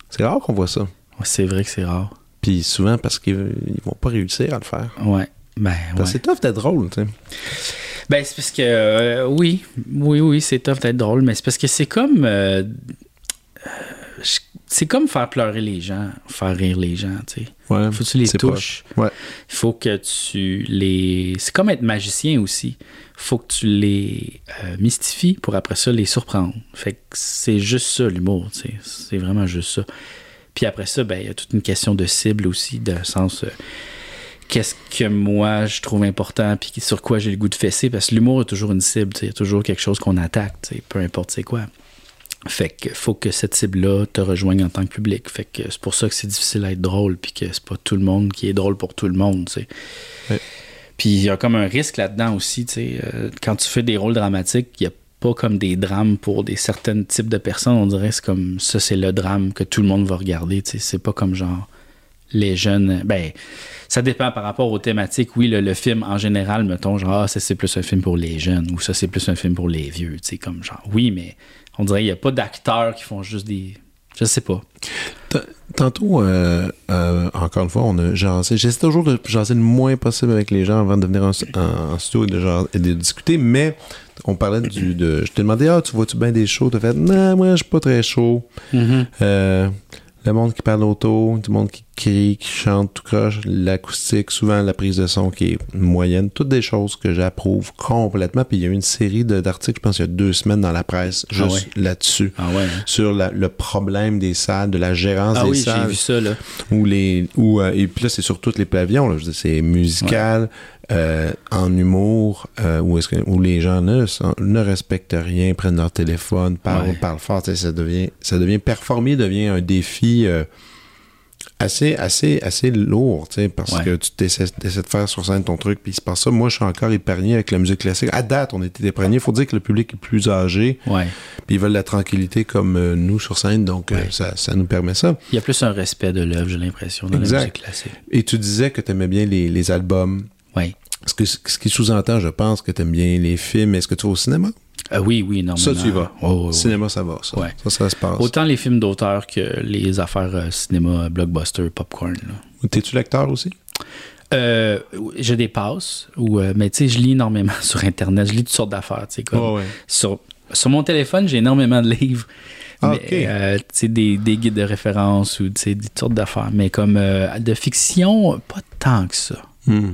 C'est rare qu'on voit ça.
C'est vrai que c'est rare.
Puis souvent parce qu'ils ils vont pas réussir à le faire.
Ouais. Ben, ouais.
c'est tough d'être drôle, tu sais.
Ben, c'est parce que, euh, oui, oui, oui, c'est tough d'être drôle, mais c'est parce que c'est comme. euh, c'est comme faire pleurer les gens, faire rire les gens, tu sais.
Ouais,
Faut que tu les touches.
Ouais.
Il faut que tu les. C'est comme être magicien aussi. faut que tu les euh, mystifies pour après ça les surprendre. Fait que c'est juste ça, l'humour, tu sais. C'est vraiment juste ça. Puis après ça, ben, il y a toute une question de cible aussi, dans le sens. euh, Qu'est-ce que moi je trouve important, puis sur quoi j'ai le goût de fesser, parce que l'humour est toujours une cible, il y a toujours quelque chose qu'on attaque, peu importe c'est quoi. Fait que faut que cette cible-là te rejoigne en tant que public. Fait que c'est pour ça que c'est difficile à être drôle, puis que c'est pas tout le monde qui est drôle pour tout le monde, tu sais. Puis il y a comme un risque là-dedans aussi, tu sais. euh, quand tu fais des rôles dramatiques, il y a pas comme des drames pour des certains types de personnes. On dirait que c'est comme ça, c'est le drame que tout le monde va regarder, tu sais. C'est pas comme genre les jeunes. Ben, ça dépend par rapport aux thématiques. Oui, le, le film en général, mettons, genre, ah, ça c'est plus un film pour les jeunes ou ça c'est plus un film pour les vieux, tu sais, comme genre, oui, mais on dirait qu'il n'y a pas d'acteurs qui font juste des. Je sais pas.
Tantôt, euh, euh, encore une fois, on a jasé. J'essaie toujours de jaser le moins possible avec les gens avant de venir en, en- en studio et de, jas- et de discuter, mais on parlait du. De, je t'ai demandé, ah, tu vois-tu bien des shows? T'as fait, non, moi, je suis pas très chaud. Euh, le monde qui parle auto, du monde qui crie, qui chante, tout croche, l'acoustique, souvent la prise de son qui est moyenne, toutes des choses que j'approuve complètement. Puis il y a eu une série d'articles, je pense, il y a deux semaines dans la presse,
Ah
juste
ouais.
là-dessus.
Ah ouais. hein?
Sur la- le problème des salles, de la gérance
Ah
des
oui, j'ai
salles.
vu ça, là.
Ou les, ou, euh, et puis là, c'est sur tous les pavillons. Là, Je veux dire, c'est musical, euh, en humour, euh, où, est-ce que, où les gens ne, sont- ne respectent rien, prennent leur téléphone, parlent,
Ouais.
parlent fort. Ça devient, ça devient performer, devient un défi euh, assez, assez, assez lourd, tu sais, parce
Ouais.
que tu t'essaies de faire sur scène ton truc, puis il se passe ça. Moi, je suis encore épargné avec la musique classique. À date, on était épargné. Il faut dire que le public est plus âgé,
Ouais.
puis ils veulent la tranquillité comme nous sur scène, donc ça, ça nous permet ça.
Il y a plus un respect de l'œuvre, j'ai l'impression, dans
Exact.
la musique classique.
Et tu disais que tu aimais bien les, les albums.
Oui.
Ce, que, ce qui sous-entend, je pense, que tu aimes bien les films. Est-ce que tu vas au cinéma?
Euh, oui, oui, non.
Ça, tu y vas.
Oh, oui,
cinéma, ça va, ça.
Ouais.
Ça, ça se passe.
Autant les films d'auteur que les affaires euh, cinéma, blockbuster, popcorn.
T'es-tu lecteur aussi?
Euh, je dépasse, ou, mais tu sais, je lis énormément sur Internet. Je lis toutes sortes d'affaires. tu sais, Comme,
ouais.
sur, sur mon téléphone, j'ai énormément de livres.
Ah,
Mais,
ok.
euh, tu sais, des, des guides de référence ou des sortes d'affaires. Mais comme euh, de fiction, pas tant que ça.
Hmm.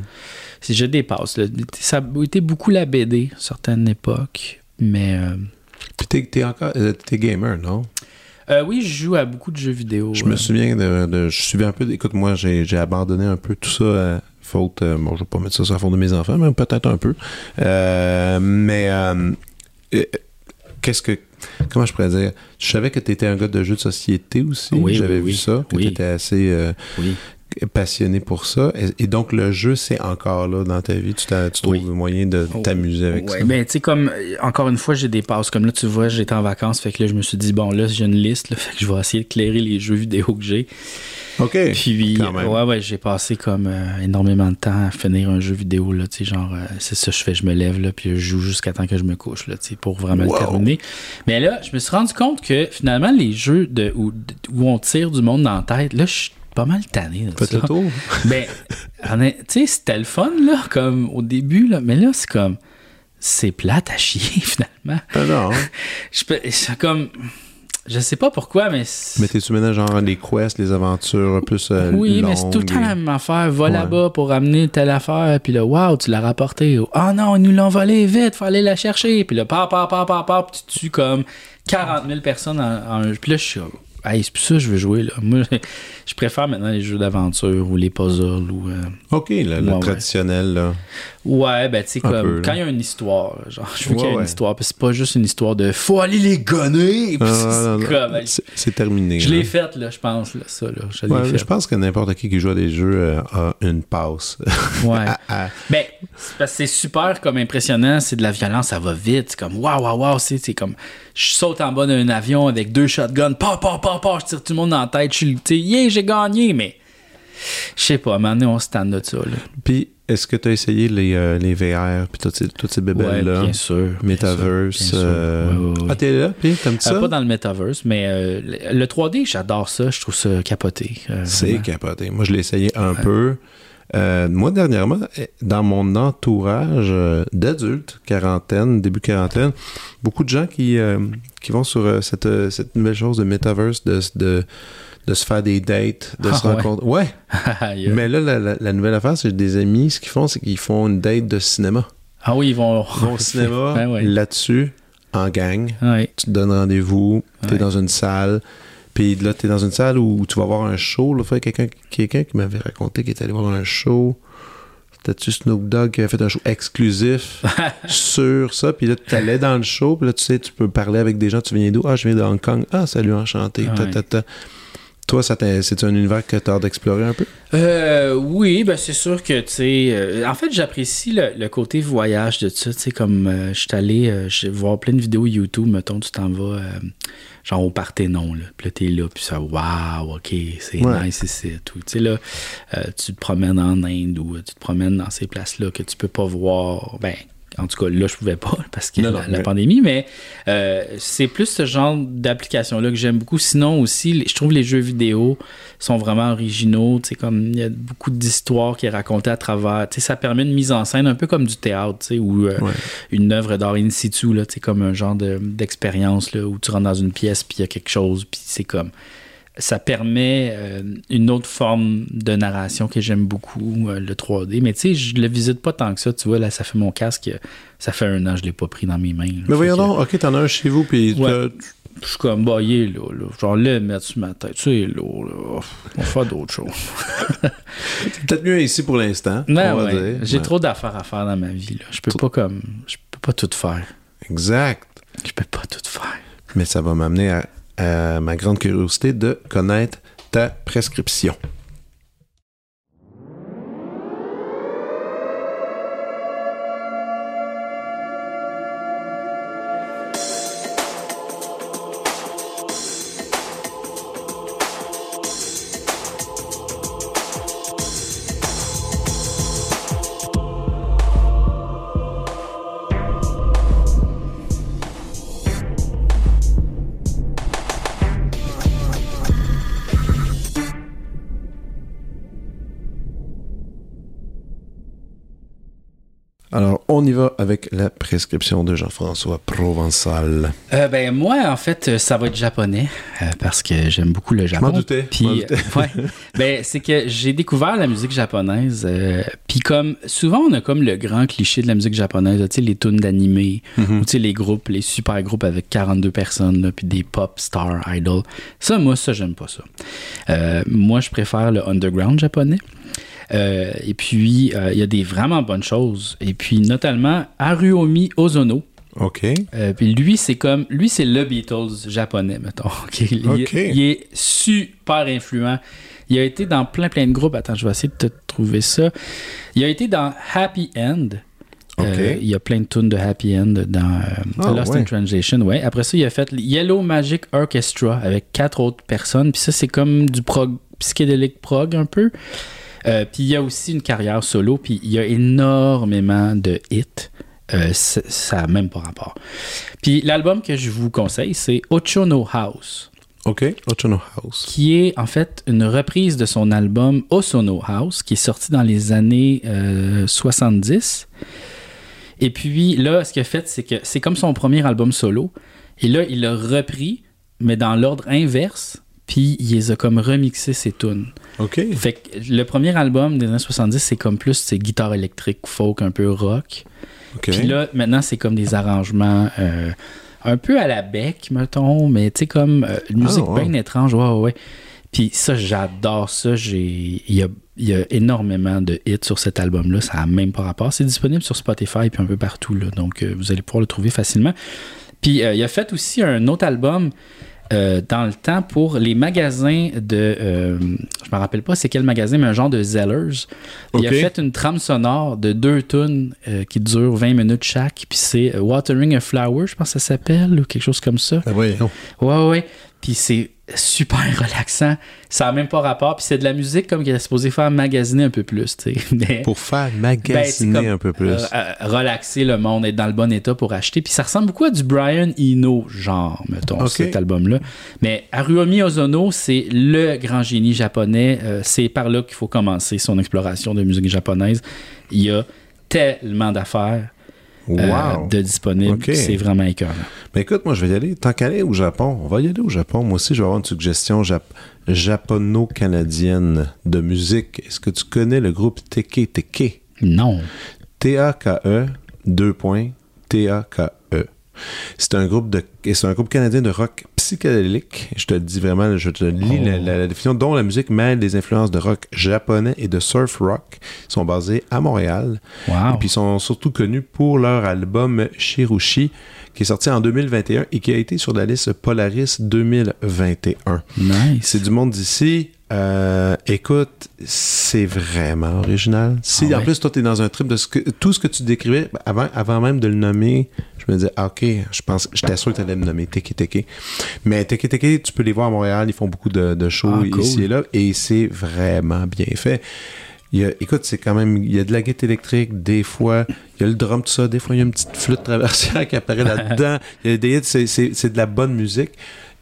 Si je dépasse. là. Ça a été beaucoup la BD à certaines époques. Mais euh,
Puis t'es, t'es encore... euh, t'es gamer, non?
euh, oui, je joue à beaucoup de jeux vidéo.
Je me
euh.
souviens de... de- je suivais un peu... Écoute, moi, j'ai, j'ai abandonné un peu tout ça à faute... bon, je vais pas mettre ça sur la faute de mes enfants, mais peut-être un peu. Euh, mais... qu'est-ce que... Comment je pourrais dire? Je savais que tu étais un gars de jeux de société aussi.
Oui,
J'avais
oui,
vu
oui.
ça. Que
Oui.
tu étais assez... euh,
Oui.
Passionné pour ça. Et, et donc, le jeu, c'est encore là dans ta vie. Tu, trouves
Oui.
le moyen de t'amuser avec
Ouais,
ça?
ben, tu sais, comme, euh, encore une fois, j'ai des passes. Comme là, tu vois, j'étais en vacances, fait que là, je me suis dit, bon, là, j'ai une liste, là, fait que je vais essayer de clairer les jeux vidéo que j'ai.
OK.
Puis,
Quand même.
ouais, ouais, j'ai passé comme euh, énormément de temps à finir un jeu vidéo, là, tu sais, genre, euh, c'est ça, je fais, je me lève, là, puis je joue jusqu'à temps que je me couche, là, tu sais, pour vraiment
Wow.
le terminer. Mais là, je me suis rendu compte que, finalement, les jeux de, où, où on tire du monde dans la tête, là, je suis pas mal tanné de
Faites
ça.
le tour.
Ben, tu sais, c'était le fun, là, comme au début, là, mais là, c'est comme, c'est plate à chier, finalement.
Ah non.
Je peux- C'est comme, je sais pas pourquoi, mais.
Mais t'es-tu maintenant genre les quests, les aventures plus euh,
oui, mais c'est tout le temps la même affaire. Va
Ouais.
là-bas pour amener telle affaire, puis là, waouh, tu l'as rapporté. Ah non, ils nous l'ont volé, vite, faut aller la chercher. Puis là, pa, pa, pa, pa, pa, puis tu tues comme 40 000 personnes en, en- Puis là, je suis hey, c'est plus ça que je veux jouer, là. Moi, je préfère maintenant les jeux d'aventure ou les puzzles ou. euh,
OK, le, le
Ouais, ouais.
traditionnel, là.
Ouais, ben tu sais, comme
peu,
quand il y a une histoire, genre, je veux
Ouais,
qu'il y ait
ouais.
une histoire, puis c'est pas juste une histoire de faut aller les gonner,
Ah,
c'est
terminé.
je l'ai faite, là, je pense, là, ça, là, je
Ouais, pense que n'importe qui qui joue à des jeux euh, a une passe.
Ouais. Ben, c'est parce que c'est super comme impressionnant, c'est de la violence, ça va vite, c'est comme waouh, waouh, waouh, c'est comme je saute en bas d'un avion avec deux shotguns, pa, pa, pa, pa, je tire tout le monde dans la tête, je suis, tu sais, yeah, j'ai gagné, mais je sais pas, à un moment donné, on se tanne de ça, là.
Puis, est-ce que tu as essayé les, euh, les VR puis toutes ces, toutes ces
Ouais,
bébelles-là?
bien sûr. bien
Metaverse.
sûr, bien
euh,
Ouais, ouais, ouais.
Ah, t'es là, puis t'aimes
Euh,
ça?
pas dans le metaverse, mais euh, le le 3D, j'adore ça. Je trouve ça capoté. euh,
C'est capoté. Moi, je l'ai essayé un peu. Euh, moi, dernièrement, eh, dans mon entourage euh, d'adultes, quarantaine, début quarantaine, beaucoup de gens qui, euh, qui vont sur euh, cette, euh, cette nouvelle chose de metaverse, de, de, de se faire des dates, de
Ah,
se rencontrer. Ouais. Mais là, la, la- la nouvelle affaire, c'est que des amis, ce qu'ils font, c'est qu'ils font une date de cinéma.
ah oui, ils vont,
Ils vont au cinéma,
ouais.
là-dessus, en gang.
Ouais.
Tu te donnes rendez-vous, t'es
Ouais.
dans une salle. Puis là, t'es dans une salle où tu vas voir un show. Là, quelqu'un quelqu'un qui m'avait raconté qu'il est allé voir un show. C'était-tu Snoop Dogg qui avait fait un show exclusif sur ça? Puis là, tu allais dans le show. Puis là, tu sais, tu peux parler avec des gens. Tu viens d'où? Ah, je viens de Hong Kong. Ah, salut, enchanté. Ta, ta, ta. Toi, c'est un univers que tu as hâte d'explorer un peu?
Euh, oui, ben c'est sûr que, tu sais, euh, en fait, j'apprécie le, le côté voyage de ça, tu sais, comme euh, je suis allé euh, voir plein de vidéos YouTube, mettons, tu t'en vas, genre au Parthénon, là, puis là, t'es là, puis ça, waouh, ok, c'est
Ouais.
nice ici, tout, tu sais, là, tu te promènes en Inde ou tu te promènes dans ces places-là que tu peux pas voir, ben, en tout cas, là, je pouvais pas parce que
Non,
la,
non,
la
mais-
pandémie, mais euh, c'est plus ce genre d'application-là que j'aime beaucoup. Sinon aussi, je trouve les jeux vidéo sont vraiment originaux. Comme il y a beaucoup d'histoires qui est racontée à travers. Ça permet une mise en scène un peu comme du théâtre, tu sais, ou euh,
Ouais.
une œuvre d'art in situ, là, comme un genre de- d'expérience là, où tu rentres dans une pièce puis il y a quelque chose, puis c'est comme ça permet euh, une autre forme de narration que j'aime beaucoup, euh, le 3D. Mais tu sais, je le visite pas tant que ça. Tu vois, là, ça fait mon casque. Ça fait un an que je l'ai pas pris dans mes mains. là.
Mais voyons
que-
donc, ok, t'en as un chez vous, puis
Ouais. Je suis comme, bah, il est là, là. Genre, le mettre sur ma tête. Tu sais, là, là. On va faire d'autres choses.
c'est peut-être mieux ici pour l'instant.
Ouais. J'ai
Ouais.
trop d'affaires à faire dans ma vie, là. Je peux pas comme. Je peux pas tout faire.
Exact.
Je peux pas tout faire.
Mais ça va m'amener à, à ma grande curiosité de connaître ta prescription. On y va avec la prescription de Jean-François Provençal.
Euh, ben moi en fait euh, ça va être japonais euh, parce que j'aime beaucoup le Japon.
m'en doutais, je m'en
Puis
doutais.
euh, ouais, ben c'est que j'ai découvert la musique japonaise. euh, Puis comme souvent on a comme le grand cliché de la musique japonaise, tu sais les tunes d'animé
Mhm.
ou tu sais les groupes, les super groupes avec 42 personnes là, puis des pop stars idols. Ça moi ça j'aime pas ça. Euh, moi je préfère le underground japonais. Euh, et puis, euh, il y a des vraiment bonnes choses. Et puis, notamment, Haruomi Ozono,
OK.
euh, puis lui, c'est comme. Lui, c'est le Beatles japonais, mettons. OK? Il, est super influent. Il a été dans plein, plein de groupes. Attends, je vais essayer de te trouver ça. Il a été dans Happy End.
OK.
Euh, il y a plein de tunes de Happy End dans euh,
Ah,
Lost
ouais.
in Translation. Ouais. Après ça, il a fait Yellow Magic Orchestra avec quatre autres personnes. Puis ça, c'est comme du prog, psychédélique prog un peu. Euh, puis il y a aussi une carrière solo. Puis il y a énormément de hits. Euh, ça n'a même pas rapport. Puis l'album que je vous conseille, c'est Ochono House
OK. Ochono House.
qui est en fait une reprise de son album Osono House, qui est sorti dans les années euh, 70. Et puis là, ce qu'il a fait, c'est que c'est comme son premier album solo. Et là, il l'a repris, mais dans l'ordre inverse, puis il les a comme remixé ses tunes.
OK.
Fait que le premier album des années 70, c'est comme plus c'est guitare électrique, folk, un peu rock.
OK.
Puis là, maintenant, c'est comme des arrangements euh, un peu à la bec, mettons, mais tu sais, comme euh, une musique
Ah, ouais.
bien étrange, ouais, ouais, ouais. Puis ça, j'adore ça. Il, y a, y a énormément de hits sur cet album-là. Ça n'a même pas rapport. C'est disponible sur Spotify puis un peu partout. Là. Donc, euh, vous allez pouvoir le trouver facilement. Puis, il a fait aussi un autre album euh, dans le temps pour les magasins de. euh, je me rappelle pas c'est quel magasin, mais un genre de Zellers. Il a fait une trame sonore de deux tunes euh, qui durent 20 minutes chaque. Puis c'est euh, Watering a Flower, je pense que ça s'appelle, ou quelque chose comme ça.
Ah, voyons.
Ouais, ouais. Puis c'est, super relaxant. Ça n'a même pas rapport. Puis c'est de la musique comme qu'il est supposé faire magasiner un peu plus. Mais,
Pour faire
ben,
magasiner
comme,
un peu plus.
euh, euh, relaxer le monde, être dans le bon état pour acheter. Puis ça ressemble beaucoup à du Brian Eno, genre, mettons, cet album-là. Mais Haruomi Ozono, c'est le grand génie japonais. Euh, c'est par là qu'il faut commencer son exploration de musique japonaise. Il y a tellement d'affaires euh,
wow.
de disponibles.
Ok.
C'est vraiment écœurant.
Mais écoute, moi, je vais y aller. Tant qu'à aller au Japon, on va y aller au Japon. Moi aussi, je vais avoir une suggestion jap- japono-canadienne de musique. Est-ce que tu connais le groupe Teke Teke?
Non.
T-A-K-E, 2 points, T-A-K-E. C'est un groupe de, c'est un groupe canadien de rock psychédélique. Je te le dis vraiment, je te lis
Oh.
la, la- la définition, dont la musique mêle des influences de rock japonais et de surf rock. Ils sont basés à Montréal.
Wow.
Et puis ils sont surtout connus pour leur album Shirushi, qui est sorti en 2021 et qui a été sur la liste Polaris 2021.
nice.
C'est du monde d'ici. Euh, écoute, c'est vraiment original. Si
Ah
en
ouais?
plus toi t'es dans un trip de ce que, tout ce que tu décrivais ben, avant, avant même de le nommer, je me disais ah, ok, je pense, j'étais sûr que t'allais me nommer Teke Teke. Mais Teke Teke, tu peux les voir à Montréal, ils font beaucoup de, de shows
Ah, cool.
ici et là, et c'est vraiment bien fait. Il y a, écoute, c'est quand même, il y a de la guitare électrique, des fois, il y a le drum, tout ça, des fois, il y a une petite flûte traversière qui apparaît là-dedans. Il y a des hits, c'est- c'est c'est de la bonne musique.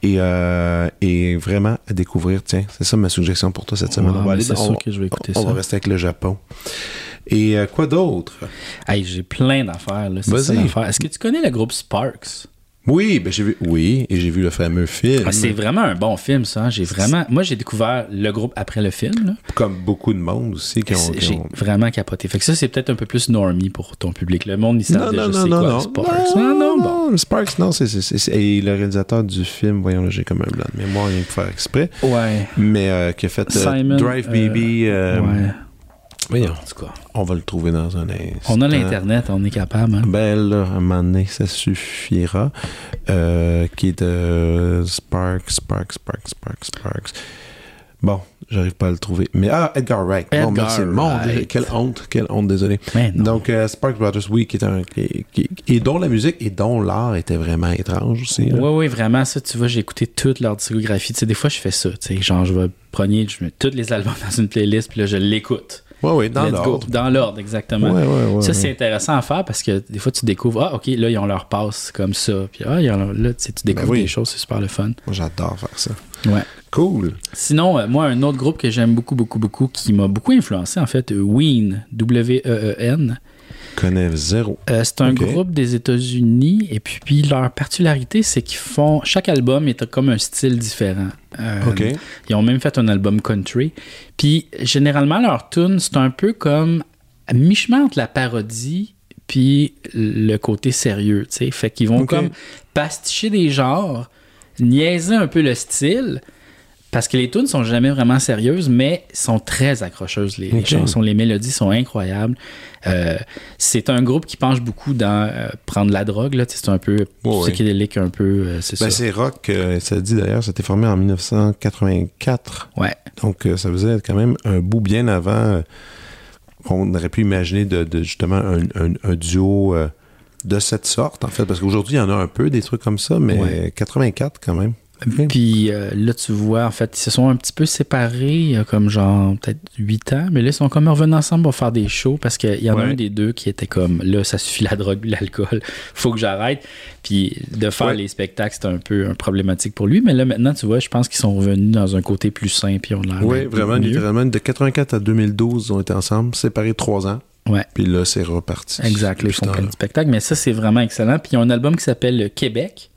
Et, euh, et vraiment à découvrir, tiens, c'est ça ma suggestion pour toi cette semaine.
Wow,
on va aller
sûr
on-
que je vais écouter
on
ça.
va rester avec le Japon. Et euh, quoi d'autre?
Hey, j'ai plein d'affaires. là. C'est
Vas-y.
ça l'affaire. Est-ce que tu connais le groupe Sparks?
Oui, ben j'ai vu, oui, et j'ai vu le fameux film.
Ah, c'est vraiment un bon film, ça. hein. J'ai vraiment. Moi, j'ai découvert le groupe après le film. là.
Comme beaucoup de monde aussi qui ont. Qui
J'ai
ont-
vraiment capoté. Fait que ça, c'est peut-être un peu plus normie pour ton public. Le monde, savent
Non,
déjà c'est quoi
non.
Sparks.
Non,
Non, non, bon.
non, Sparks, non, c'est, c'est, c'est- c'est- Et le réalisateur du film, voyons, là, j'ai comme un blanc de mémoire, rien que faire exprès,
Ouais.
mais euh, qui a fait euh,
Simon,
Drive
euh,
Baby. euh,
ouais.
Voyons,
En tout cas,
on va le trouver dans un instant.
on a l'Internet, on est capable. hein.
Ben là, à un moment donné, ça suffira. Euh, qui est de Sparks, Sparks, Sparks, Sparks, Sparks. Bon, j'arrive pas à le trouver. Mais ah, Edgar Wright. bon,
Edgar
merci. Mon Dieu,
Wright.
quelle honte, quelle honte, désolé. Donc, euh, Sparks Brothers, oui, qui est un. Qui, qui- et dont la musique et dont l'art était vraiment étrange aussi. là.
Oui, oui, vraiment, ça, tu vois, j'ai écouté toute leur discographie. Tu sais, des fois, je fais ça. Tu sais, genre, je vais prendre, je mets tous les albums dans une playlist, puis là, je l'écoute.
Ouais, ouais, dans l'ordre.
Dans l'ordre, exactement.
Ouais, ouais, ouais,
ça, c'est intéressant à faire parce que des fois, tu découvres, ah, OK, là, ils ont leur passe comme ça. Puis, ah, ils ont- là, tu sais, tu découvres
Ben oui.
des choses, c'est super le fun.
Moi, j'adore faire ça.
Ouais.
Cool.
Sinon, euh, moi, un autre groupe que j'aime beaucoup, beaucoup, beaucoup, qui m'a beaucoup influencé, en fait, Ween, W-E-E-N.
Connais zéro.
Euh, c'est un groupe des États-Unis et puis, puis leur particularité, c'est qu'ils font. Chaque album est comme un style différent. Euh. Ils ont même fait un album country. Puis généralement, leur tune, c'est un peu comme à mi-chemin entre la parodie puis le côté sérieux. tu sais. Fait qu'ils vont comme pasticher des genres, niaiser un peu le style. Parce que les tunes sont jamais vraiment sérieuses, mais sont très accrocheuses. Les, chansons, les mélodies sont incroyables. Euh, c'est un groupe qui penche beaucoup dans euh, prendre la drogue. Là. C'est un peu
Ouais,
psychédélique, un peu. euh, c'est
Ben, c'est rock, ça dit d'ailleurs, c'était formé en 1984.
Ouais.
Donc, ça faisait quand même un bout bien avant qu'on aurait pu imaginer de, de, justement un, un- un duo de cette sorte, en fait. Parce qu'aujourd'hui, il y en a un peu des trucs comme ça, mais
Ouais.
84 quand même. Ok.
Puis euh, là, tu vois, en fait, ils se sont un petit peu séparés il y a comme genre peut-être 8 ans, mais là, ils sont comme revenus ensemble pour faire des shows parce qu'il y en a
Ouais.
un des deux qui était comme là, ça suffit la drogue, l'alcool, faut que j'arrête. Puis de faire
Ouais.
les spectacles, c'était un peu un problématique pour lui, mais là, maintenant, tu vois, je pense qu'ils sont revenus dans un côté plus sain, puis on l'a
Oui, vraiment, littéralement, de 84 à 2012, ils ont été ensemble, séparés trois ans.
Ouais.
Puis là, c'est reparti.
Exact, là, ils font plein de spectacles, mais ça, c'est vraiment excellent. Puis ils ont un album qui s'appelle Québec.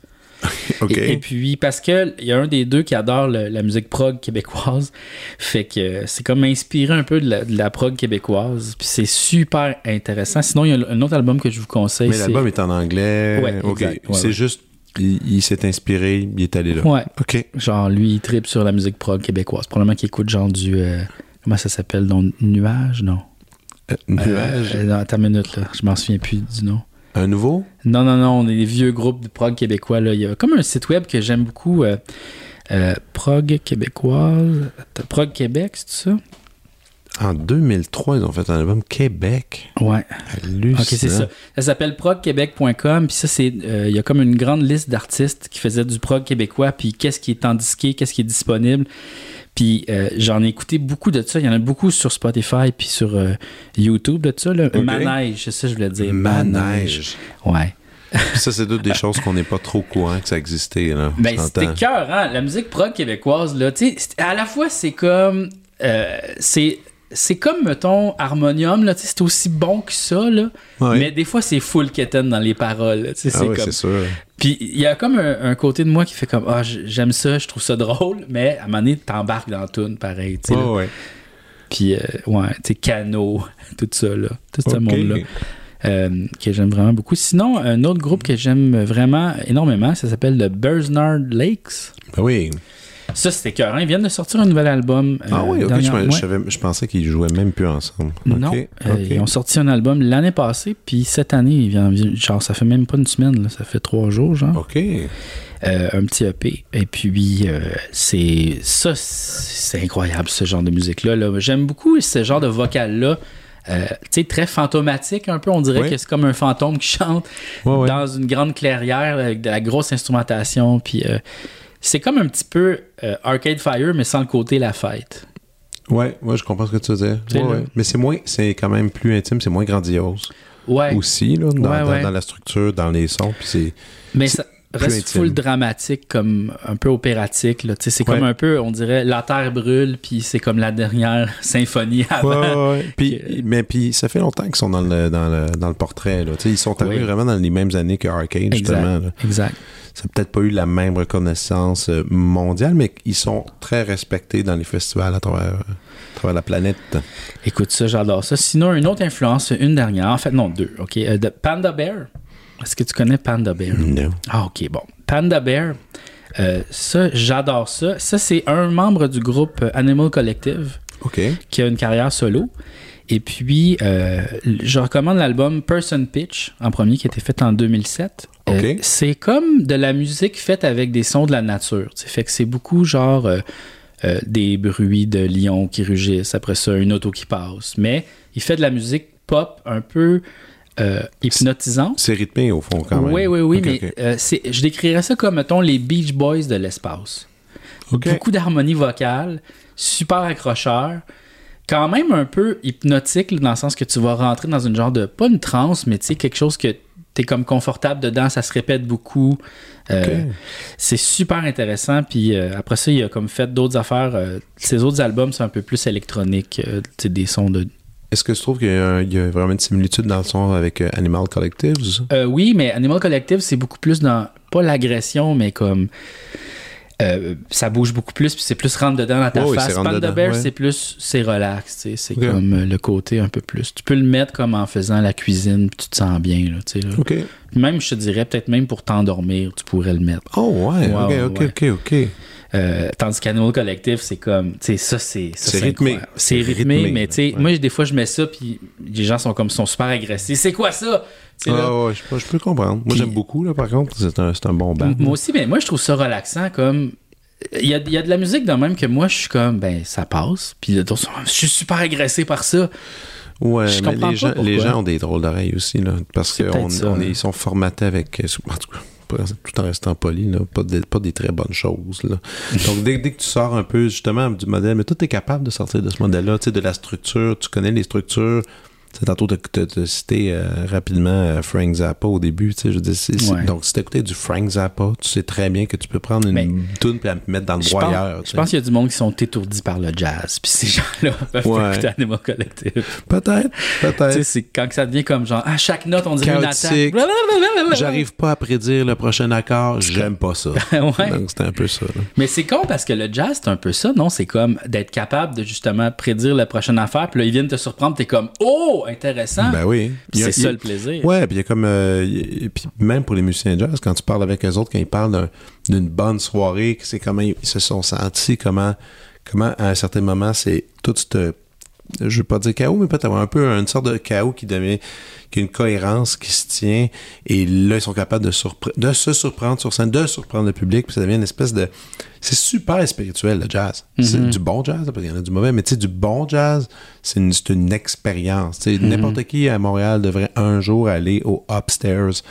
Et, et puis, parce que il y a un des deux qui adore le- la musique prog québécoise, fait que c'est comme inspiré un peu de la, de la prog québécoise. Puis c'est super intéressant. Sinon, il y a un autre album que je vous conseille.
mais l'album est en anglais.
Ouais,
OK.
exact. Ouais,
c'est
ouais.
juste, il, il s'est inspiré, il est allé là.
Ouais.
OK.
Genre, lui, il tripe sur la musique prog québécoise. Probablement qu'il écoute genre du. euh, comment ça s'appelle? Donc Nuage? Non.
Euh, nuage?
Euh, non, attends une minute, là. Je m'en souviens plus du nom.
Un nouveau?
Non, non, non, on est des vieux groupes de prog québécois. Là. Il y a comme un site web que j'aime beaucoup, euh, euh, prog québécoise. Prog Québec, c'est ça?
En 2003, ils ont fait un album Québec.
Ouais.
Hallucinant.
Ok, c'est ça. Ça s'appelle progquebec.com. Puis ça, c'est. euh, Il y a comme une grande liste d'artistes qui faisaient du prog québécois. Puis qu'est-ce qui est en disqué, qu'est-ce qui est disponible. Puis euh, j'en ai écouté beaucoup de ça. Il y en a beaucoup sur Spotify puis sur euh, YouTube de ça. Là. Manège, c'est ça que je voulais dire.
Manège.
Ouais.
Puis ça, c'est toutes des choses qu'on n'est pas trop courant que ça existait. Là.
Ben, c'était cœur, hein? La musique prog québécoise, là, tu sais, à la fois, c'est comme. euh, c'est. C'est comme, mettons, Harmonium, là, c'est aussi bon que ça, là.
Ouais.
Mais des fois, c'est full quétaine dans les paroles, là,
Ah
c'est
oui,
comme...
c'est sûr.
Puis il y a comme un, un côté de moi qui fait comme, ah, j'aime ça, je trouve ça drôle, mais à un moment donné, t'embarques dans tune, pareil, tu là.
Ouais.
Puis, euh, ouais, tu sais, Cano, tout ça, là, tout ce monde-là. euh, que j'aime vraiment beaucoup. Sinon, un autre groupe que j'aime vraiment énormément, ça s'appelle le Bursnard Lakes.
Ben oui.
Ça, c'était écœurant. Ils viennent de sortir un nouvel album. euh,
Ah oui, ok. Je, pensais qu'ils jouaient même plus ensemble.
Non, euh, ils ont sorti un album l'année passée, puis cette année, il vient, genre, ça fait même pas une semaine, là, ça fait trois jours, genre.
OK.
Euh, un petit EP. Et puis, euh, c'est ça, c'est incroyable, ce genre de musique-là. là. J'aime beaucoup ce genre de vocal-là. Euh, tu sais, très fantomatique un peu. On dirait
Oui.
que c'est comme un fantôme qui chante dans une grande clairière avec de la grosse instrumentation. Puis euh, c'est comme un petit peu euh, Arcade Fire, mais sans le côté la fête.
Ouais, ouais, je comprends ce que tu veux dire. Ouais, ouais. Mais c'est moins, c'est quand même plus intime, c'est moins grandiose
Ouais,
aussi, là, dans, la structure, dans les sons. Puis c'est.
mais
c'est
ça reste
intime.
full dramatique, comme un peu opératique. là. C'est comme un peu, on dirait, la terre brûle, puis c'est comme la dernière symphonie avant.
Ouais, ouais, ouais. Puis,
Que-
mais puis ça fait longtemps qu'ils sont dans le, dans le, dans le portrait. Là. Ils sont arrivés
Oui.
vraiment dans les mêmes années que Arcade, justement. Là.
exact.
Ça n'a peut-être pas eu la même reconnaissance euh, mondiale, mais ils sont très respectés dans les festivals à travers, à travers la planète.
Écoute ça, j'adore ça. Sinon, une autre influence, une dernière, en fait, non, deux, OK? euh, de Panda Bear. Est-ce que tu connais Panda Bear?
Non.
Ah, OK, bon. Panda Bear, euh, ça, j'adore ça. Ça, c'est un membre du groupe Animal Collective qui a une carrière solo. Et puis, euh, je recommande l'album Person Pitch en premier qui a été fait en 2007. Euh, c'est comme de la musique faite avec des sons de la nature. tu sais. Fait que c'est beaucoup genre euh, des bruits de lions qui rugissent, après ça, une auto qui passe. Mais il fait de la musique pop un peu euh, hypnotisante.
C'est rythmé au fond quand même.
Oui, oui, oui, mais euh, c'est- je décrirais ça comme, mettons, les Beach Boys de l'espace. Beaucoup d'harmonie vocale, super accrocheur, quand même un peu hypnotique, dans le sens que tu vas rentrer dans une genre de, pas une transe, mais tu sais, quelque chose que t'es comme confortable dedans, ça se répète beaucoup. Euh. C'est super intéressant. Puis euh, après ça, il a comme fait d'autres affaires. euh, ses autres albums sont un peu plus électroniques, euh, tu sais, des sons de
Est-ce que tu trouves qu'il y, y a vraiment une similitude dans le son avec euh, Animal Collectives?
Euh, oui, mais Animal Collective, c'est beaucoup plus dans, pas l'agression, mais comme. Euh, ça bouge beaucoup plus, puis c'est plus rentre dedans dans ta
Oh
face. Panda Bear,
ouais.
c'est plus. C'est relax, c'est comme euh, le côté un peu plus. Tu peux le mettre comme en faisant la cuisine, puis tu te sens bien, là, tu sais. là.
OK.
Même, je te dirais, peut-être même pour t'endormir, tu pourrais le mettre.
Oh, ouais. OK, OK,
ouais.
OK, OK.
Euh, tandis qu'Animal Collective, c'est comme, tu sais, ça, c'est.
C'est rythmé.
C'est rythmé,
rythmé,
mais tu sais,
ouais.
moi, des fois, je mets ça, puis les gens sont comme, sont super agressifs. C'est quoi ça? Là,
Ah, ouais, je, je peux comprendre. Moi, j'aime beaucoup, là, par contre. C'est un, c'est un bon band.
Moi aussi, mais moi, je trouve ça relaxant. Comme. Il y a, il y a de la musique de même que moi, je suis comme, ben, ça passe. Puis d'autres sont, je suis super agressé par ça.
Ouais,
Je
mais les
pas
gens, les
pourquoi.
gens ont des drôles d'oreilles aussi, là. Parce qu'ils
hein.
ils sont formatés avec. euh, En tout cas, tout en restant poli, là, pas, des, pas des très bonnes choses. Là. Donc, dès, dès que tu sors un peu justement du modèle, mais toi, tu es capable de sortir de ce modèle-là, tu sais, de la structure, tu connais les structures. Tu sais, tantôt, tu as cité euh, rapidement euh, Frank Zappa au début. tu sais, Je c'est-
Ouais.
Donc, si tu écouté du Frank Zappa, tu sais très bien que tu peux prendre une tune et la mettre dans le broyeur.
je pense qu'il y a du monde qui sont étourdis par le jazz. Puis ces gens-là peuvent
Ouais.
écouter Animal Collective.
Peut-être,
tu sais,
peut-être.
c'est quand que ça devient comme genre, à chaque note, on dirait une attaque.
Chaotique.
Blablabla.
J'arrive pas à prédire le prochain accord, j'aime pas ça.
Ouais.
Donc, c'était un peu ça. là.
Mais c'est con parce que le jazz, c'est un peu ça, non? C'est comme d'être capable de justement prédire la prochaine affaire. Puis là, ils viennent te surprendre. T'es comme, oh, intéressant.
Ben oui.
C'est ça le plaisir.
Ouais, puis il y a comme. euh, y puis même pour les musiciens de jazz, quand tu parles avec eux autres, quand ils parlent d'un- d'une bonne soirée, c'est comment ils se sont sentis, comment, comment à un certain moment, c'est tout ce je veux pas dire chaos, mais peut-être avoir un peu une sorte de chaos qui devient, qui a une cohérence qui se tient. Et là, ils sont capables de, de se surprendre sur scène, de surprendre le public, puis ça devient une espèce de, c'est super spirituel, le jazz. C'est
Mhm.
du bon jazz, parce qu'il y en a du mauvais, mais tu sais, du bon jazz, c'est une, c'est une expérience.
Mhm.
N'importe qui à Montréal devrait un jour aller au Upstairs.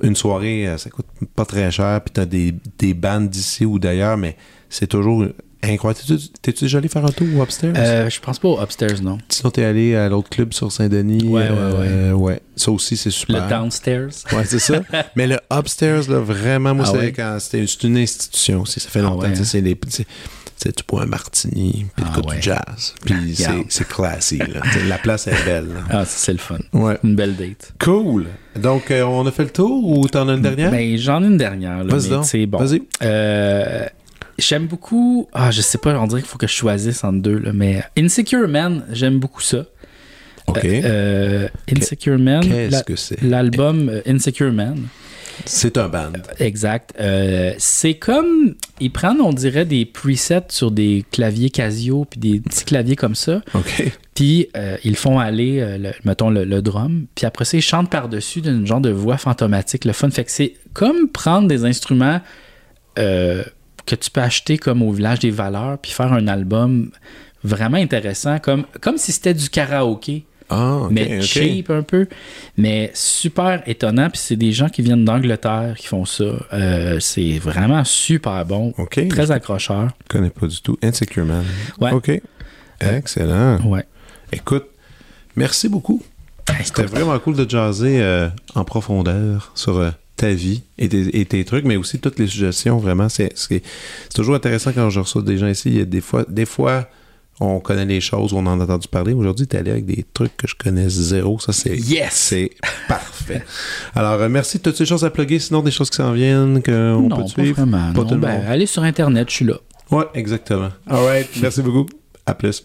Une soirée, euh, ça coûte pas très cher, puis t'as des, des bandes d'ici ou d'ailleurs, mais c'est toujours incroyable. T'es-tu déjà allé faire un tour au Upstairs?
Euh, je pense pas au upstairs, non.
Sinon, t'es allé à l'autre club sur Saint-Denis.
Ouais, ouais,
euh, ouais. Ça aussi, c'est
Le
super.
downstairs.
Ouais, c'est ça. Mais le upstairs, là, vraiment, moi,
Ah
c'est
ouais?
quand c'était une institution aussi. Ça fait
Ah
longtemps.
ouais,
tu sais,
hein?
C'est les. tu sais, bois un martini, puis
Ah ouais.
du jazz. Puis c'est classy, là. La place est belle. là.
Ah, c'est le fun.
Ouais.
Une belle date.
Cool. Donc, euh, on a fait le tour ou t'en as une dernière?
Ben, j'en ai une dernière.
Vas-y
bon.
Vas-y.
Euh, J'aime beaucoup. Ah, je sais pas, on dirait qu'il faut que je choisisse entre deux, là, mais Insecure Man, j'aime beaucoup ça.
OK.
Euh, Insecure Man,
Qu'est-ce que c'est?
l'album euh, Insecure Man,
C'est un band.
exact. Euh, c'est comme. Ils prennent, on dirait, des presets sur des claviers Casio, puis des petits claviers comme ça.
OK.
Puis euh, ils font aller, euh, le- mettons, le, le drum. Puis après ça, ils chantent par-dessus d'une genre de voix fantomatique. Le fun, fait que c'est comme prendre des instruments euh, que tu peux acheter comme au village des valeurs, puis faire un album vraiment intéressant, comme, comme si c'était du karaoké,
Ah, OK.
mais cheap un peu, mais super étonnant. Puis c'est des gens qui viennent d'Angleterre qui font ça. Euh, c'est vraiment super bon, très accrocheur.
Je connais pas du tout. Insecure Man.
Ouais.
OK. Excellent.
Ouais.
Écoute, merci beaucoup. C'était vraiment cool de jaser euh, en profondeur sur euh, ta vie et tes, et tes trucs, mais aussi toutes les suggestions. Vraiment, c'est toujours intéressant quand je reçois des gens ici. Il y a des fois, des fois, on connaît les choses, on en a entendu parler. Aujourd'hui, tu es allé avec des trucs que je connais zéro. Ça, c'est
Yes!
c'est parfait. Alors, euh, merci de toutes ces choses à plugger. Sinon, des choses qui s'en viennent, qu'on peut suivre?
vraiment.
Pas
non.
tout
Ben, allez sur Internet, je suis là.
Ouais, exactement. All right. Merci beaucoup. À plus.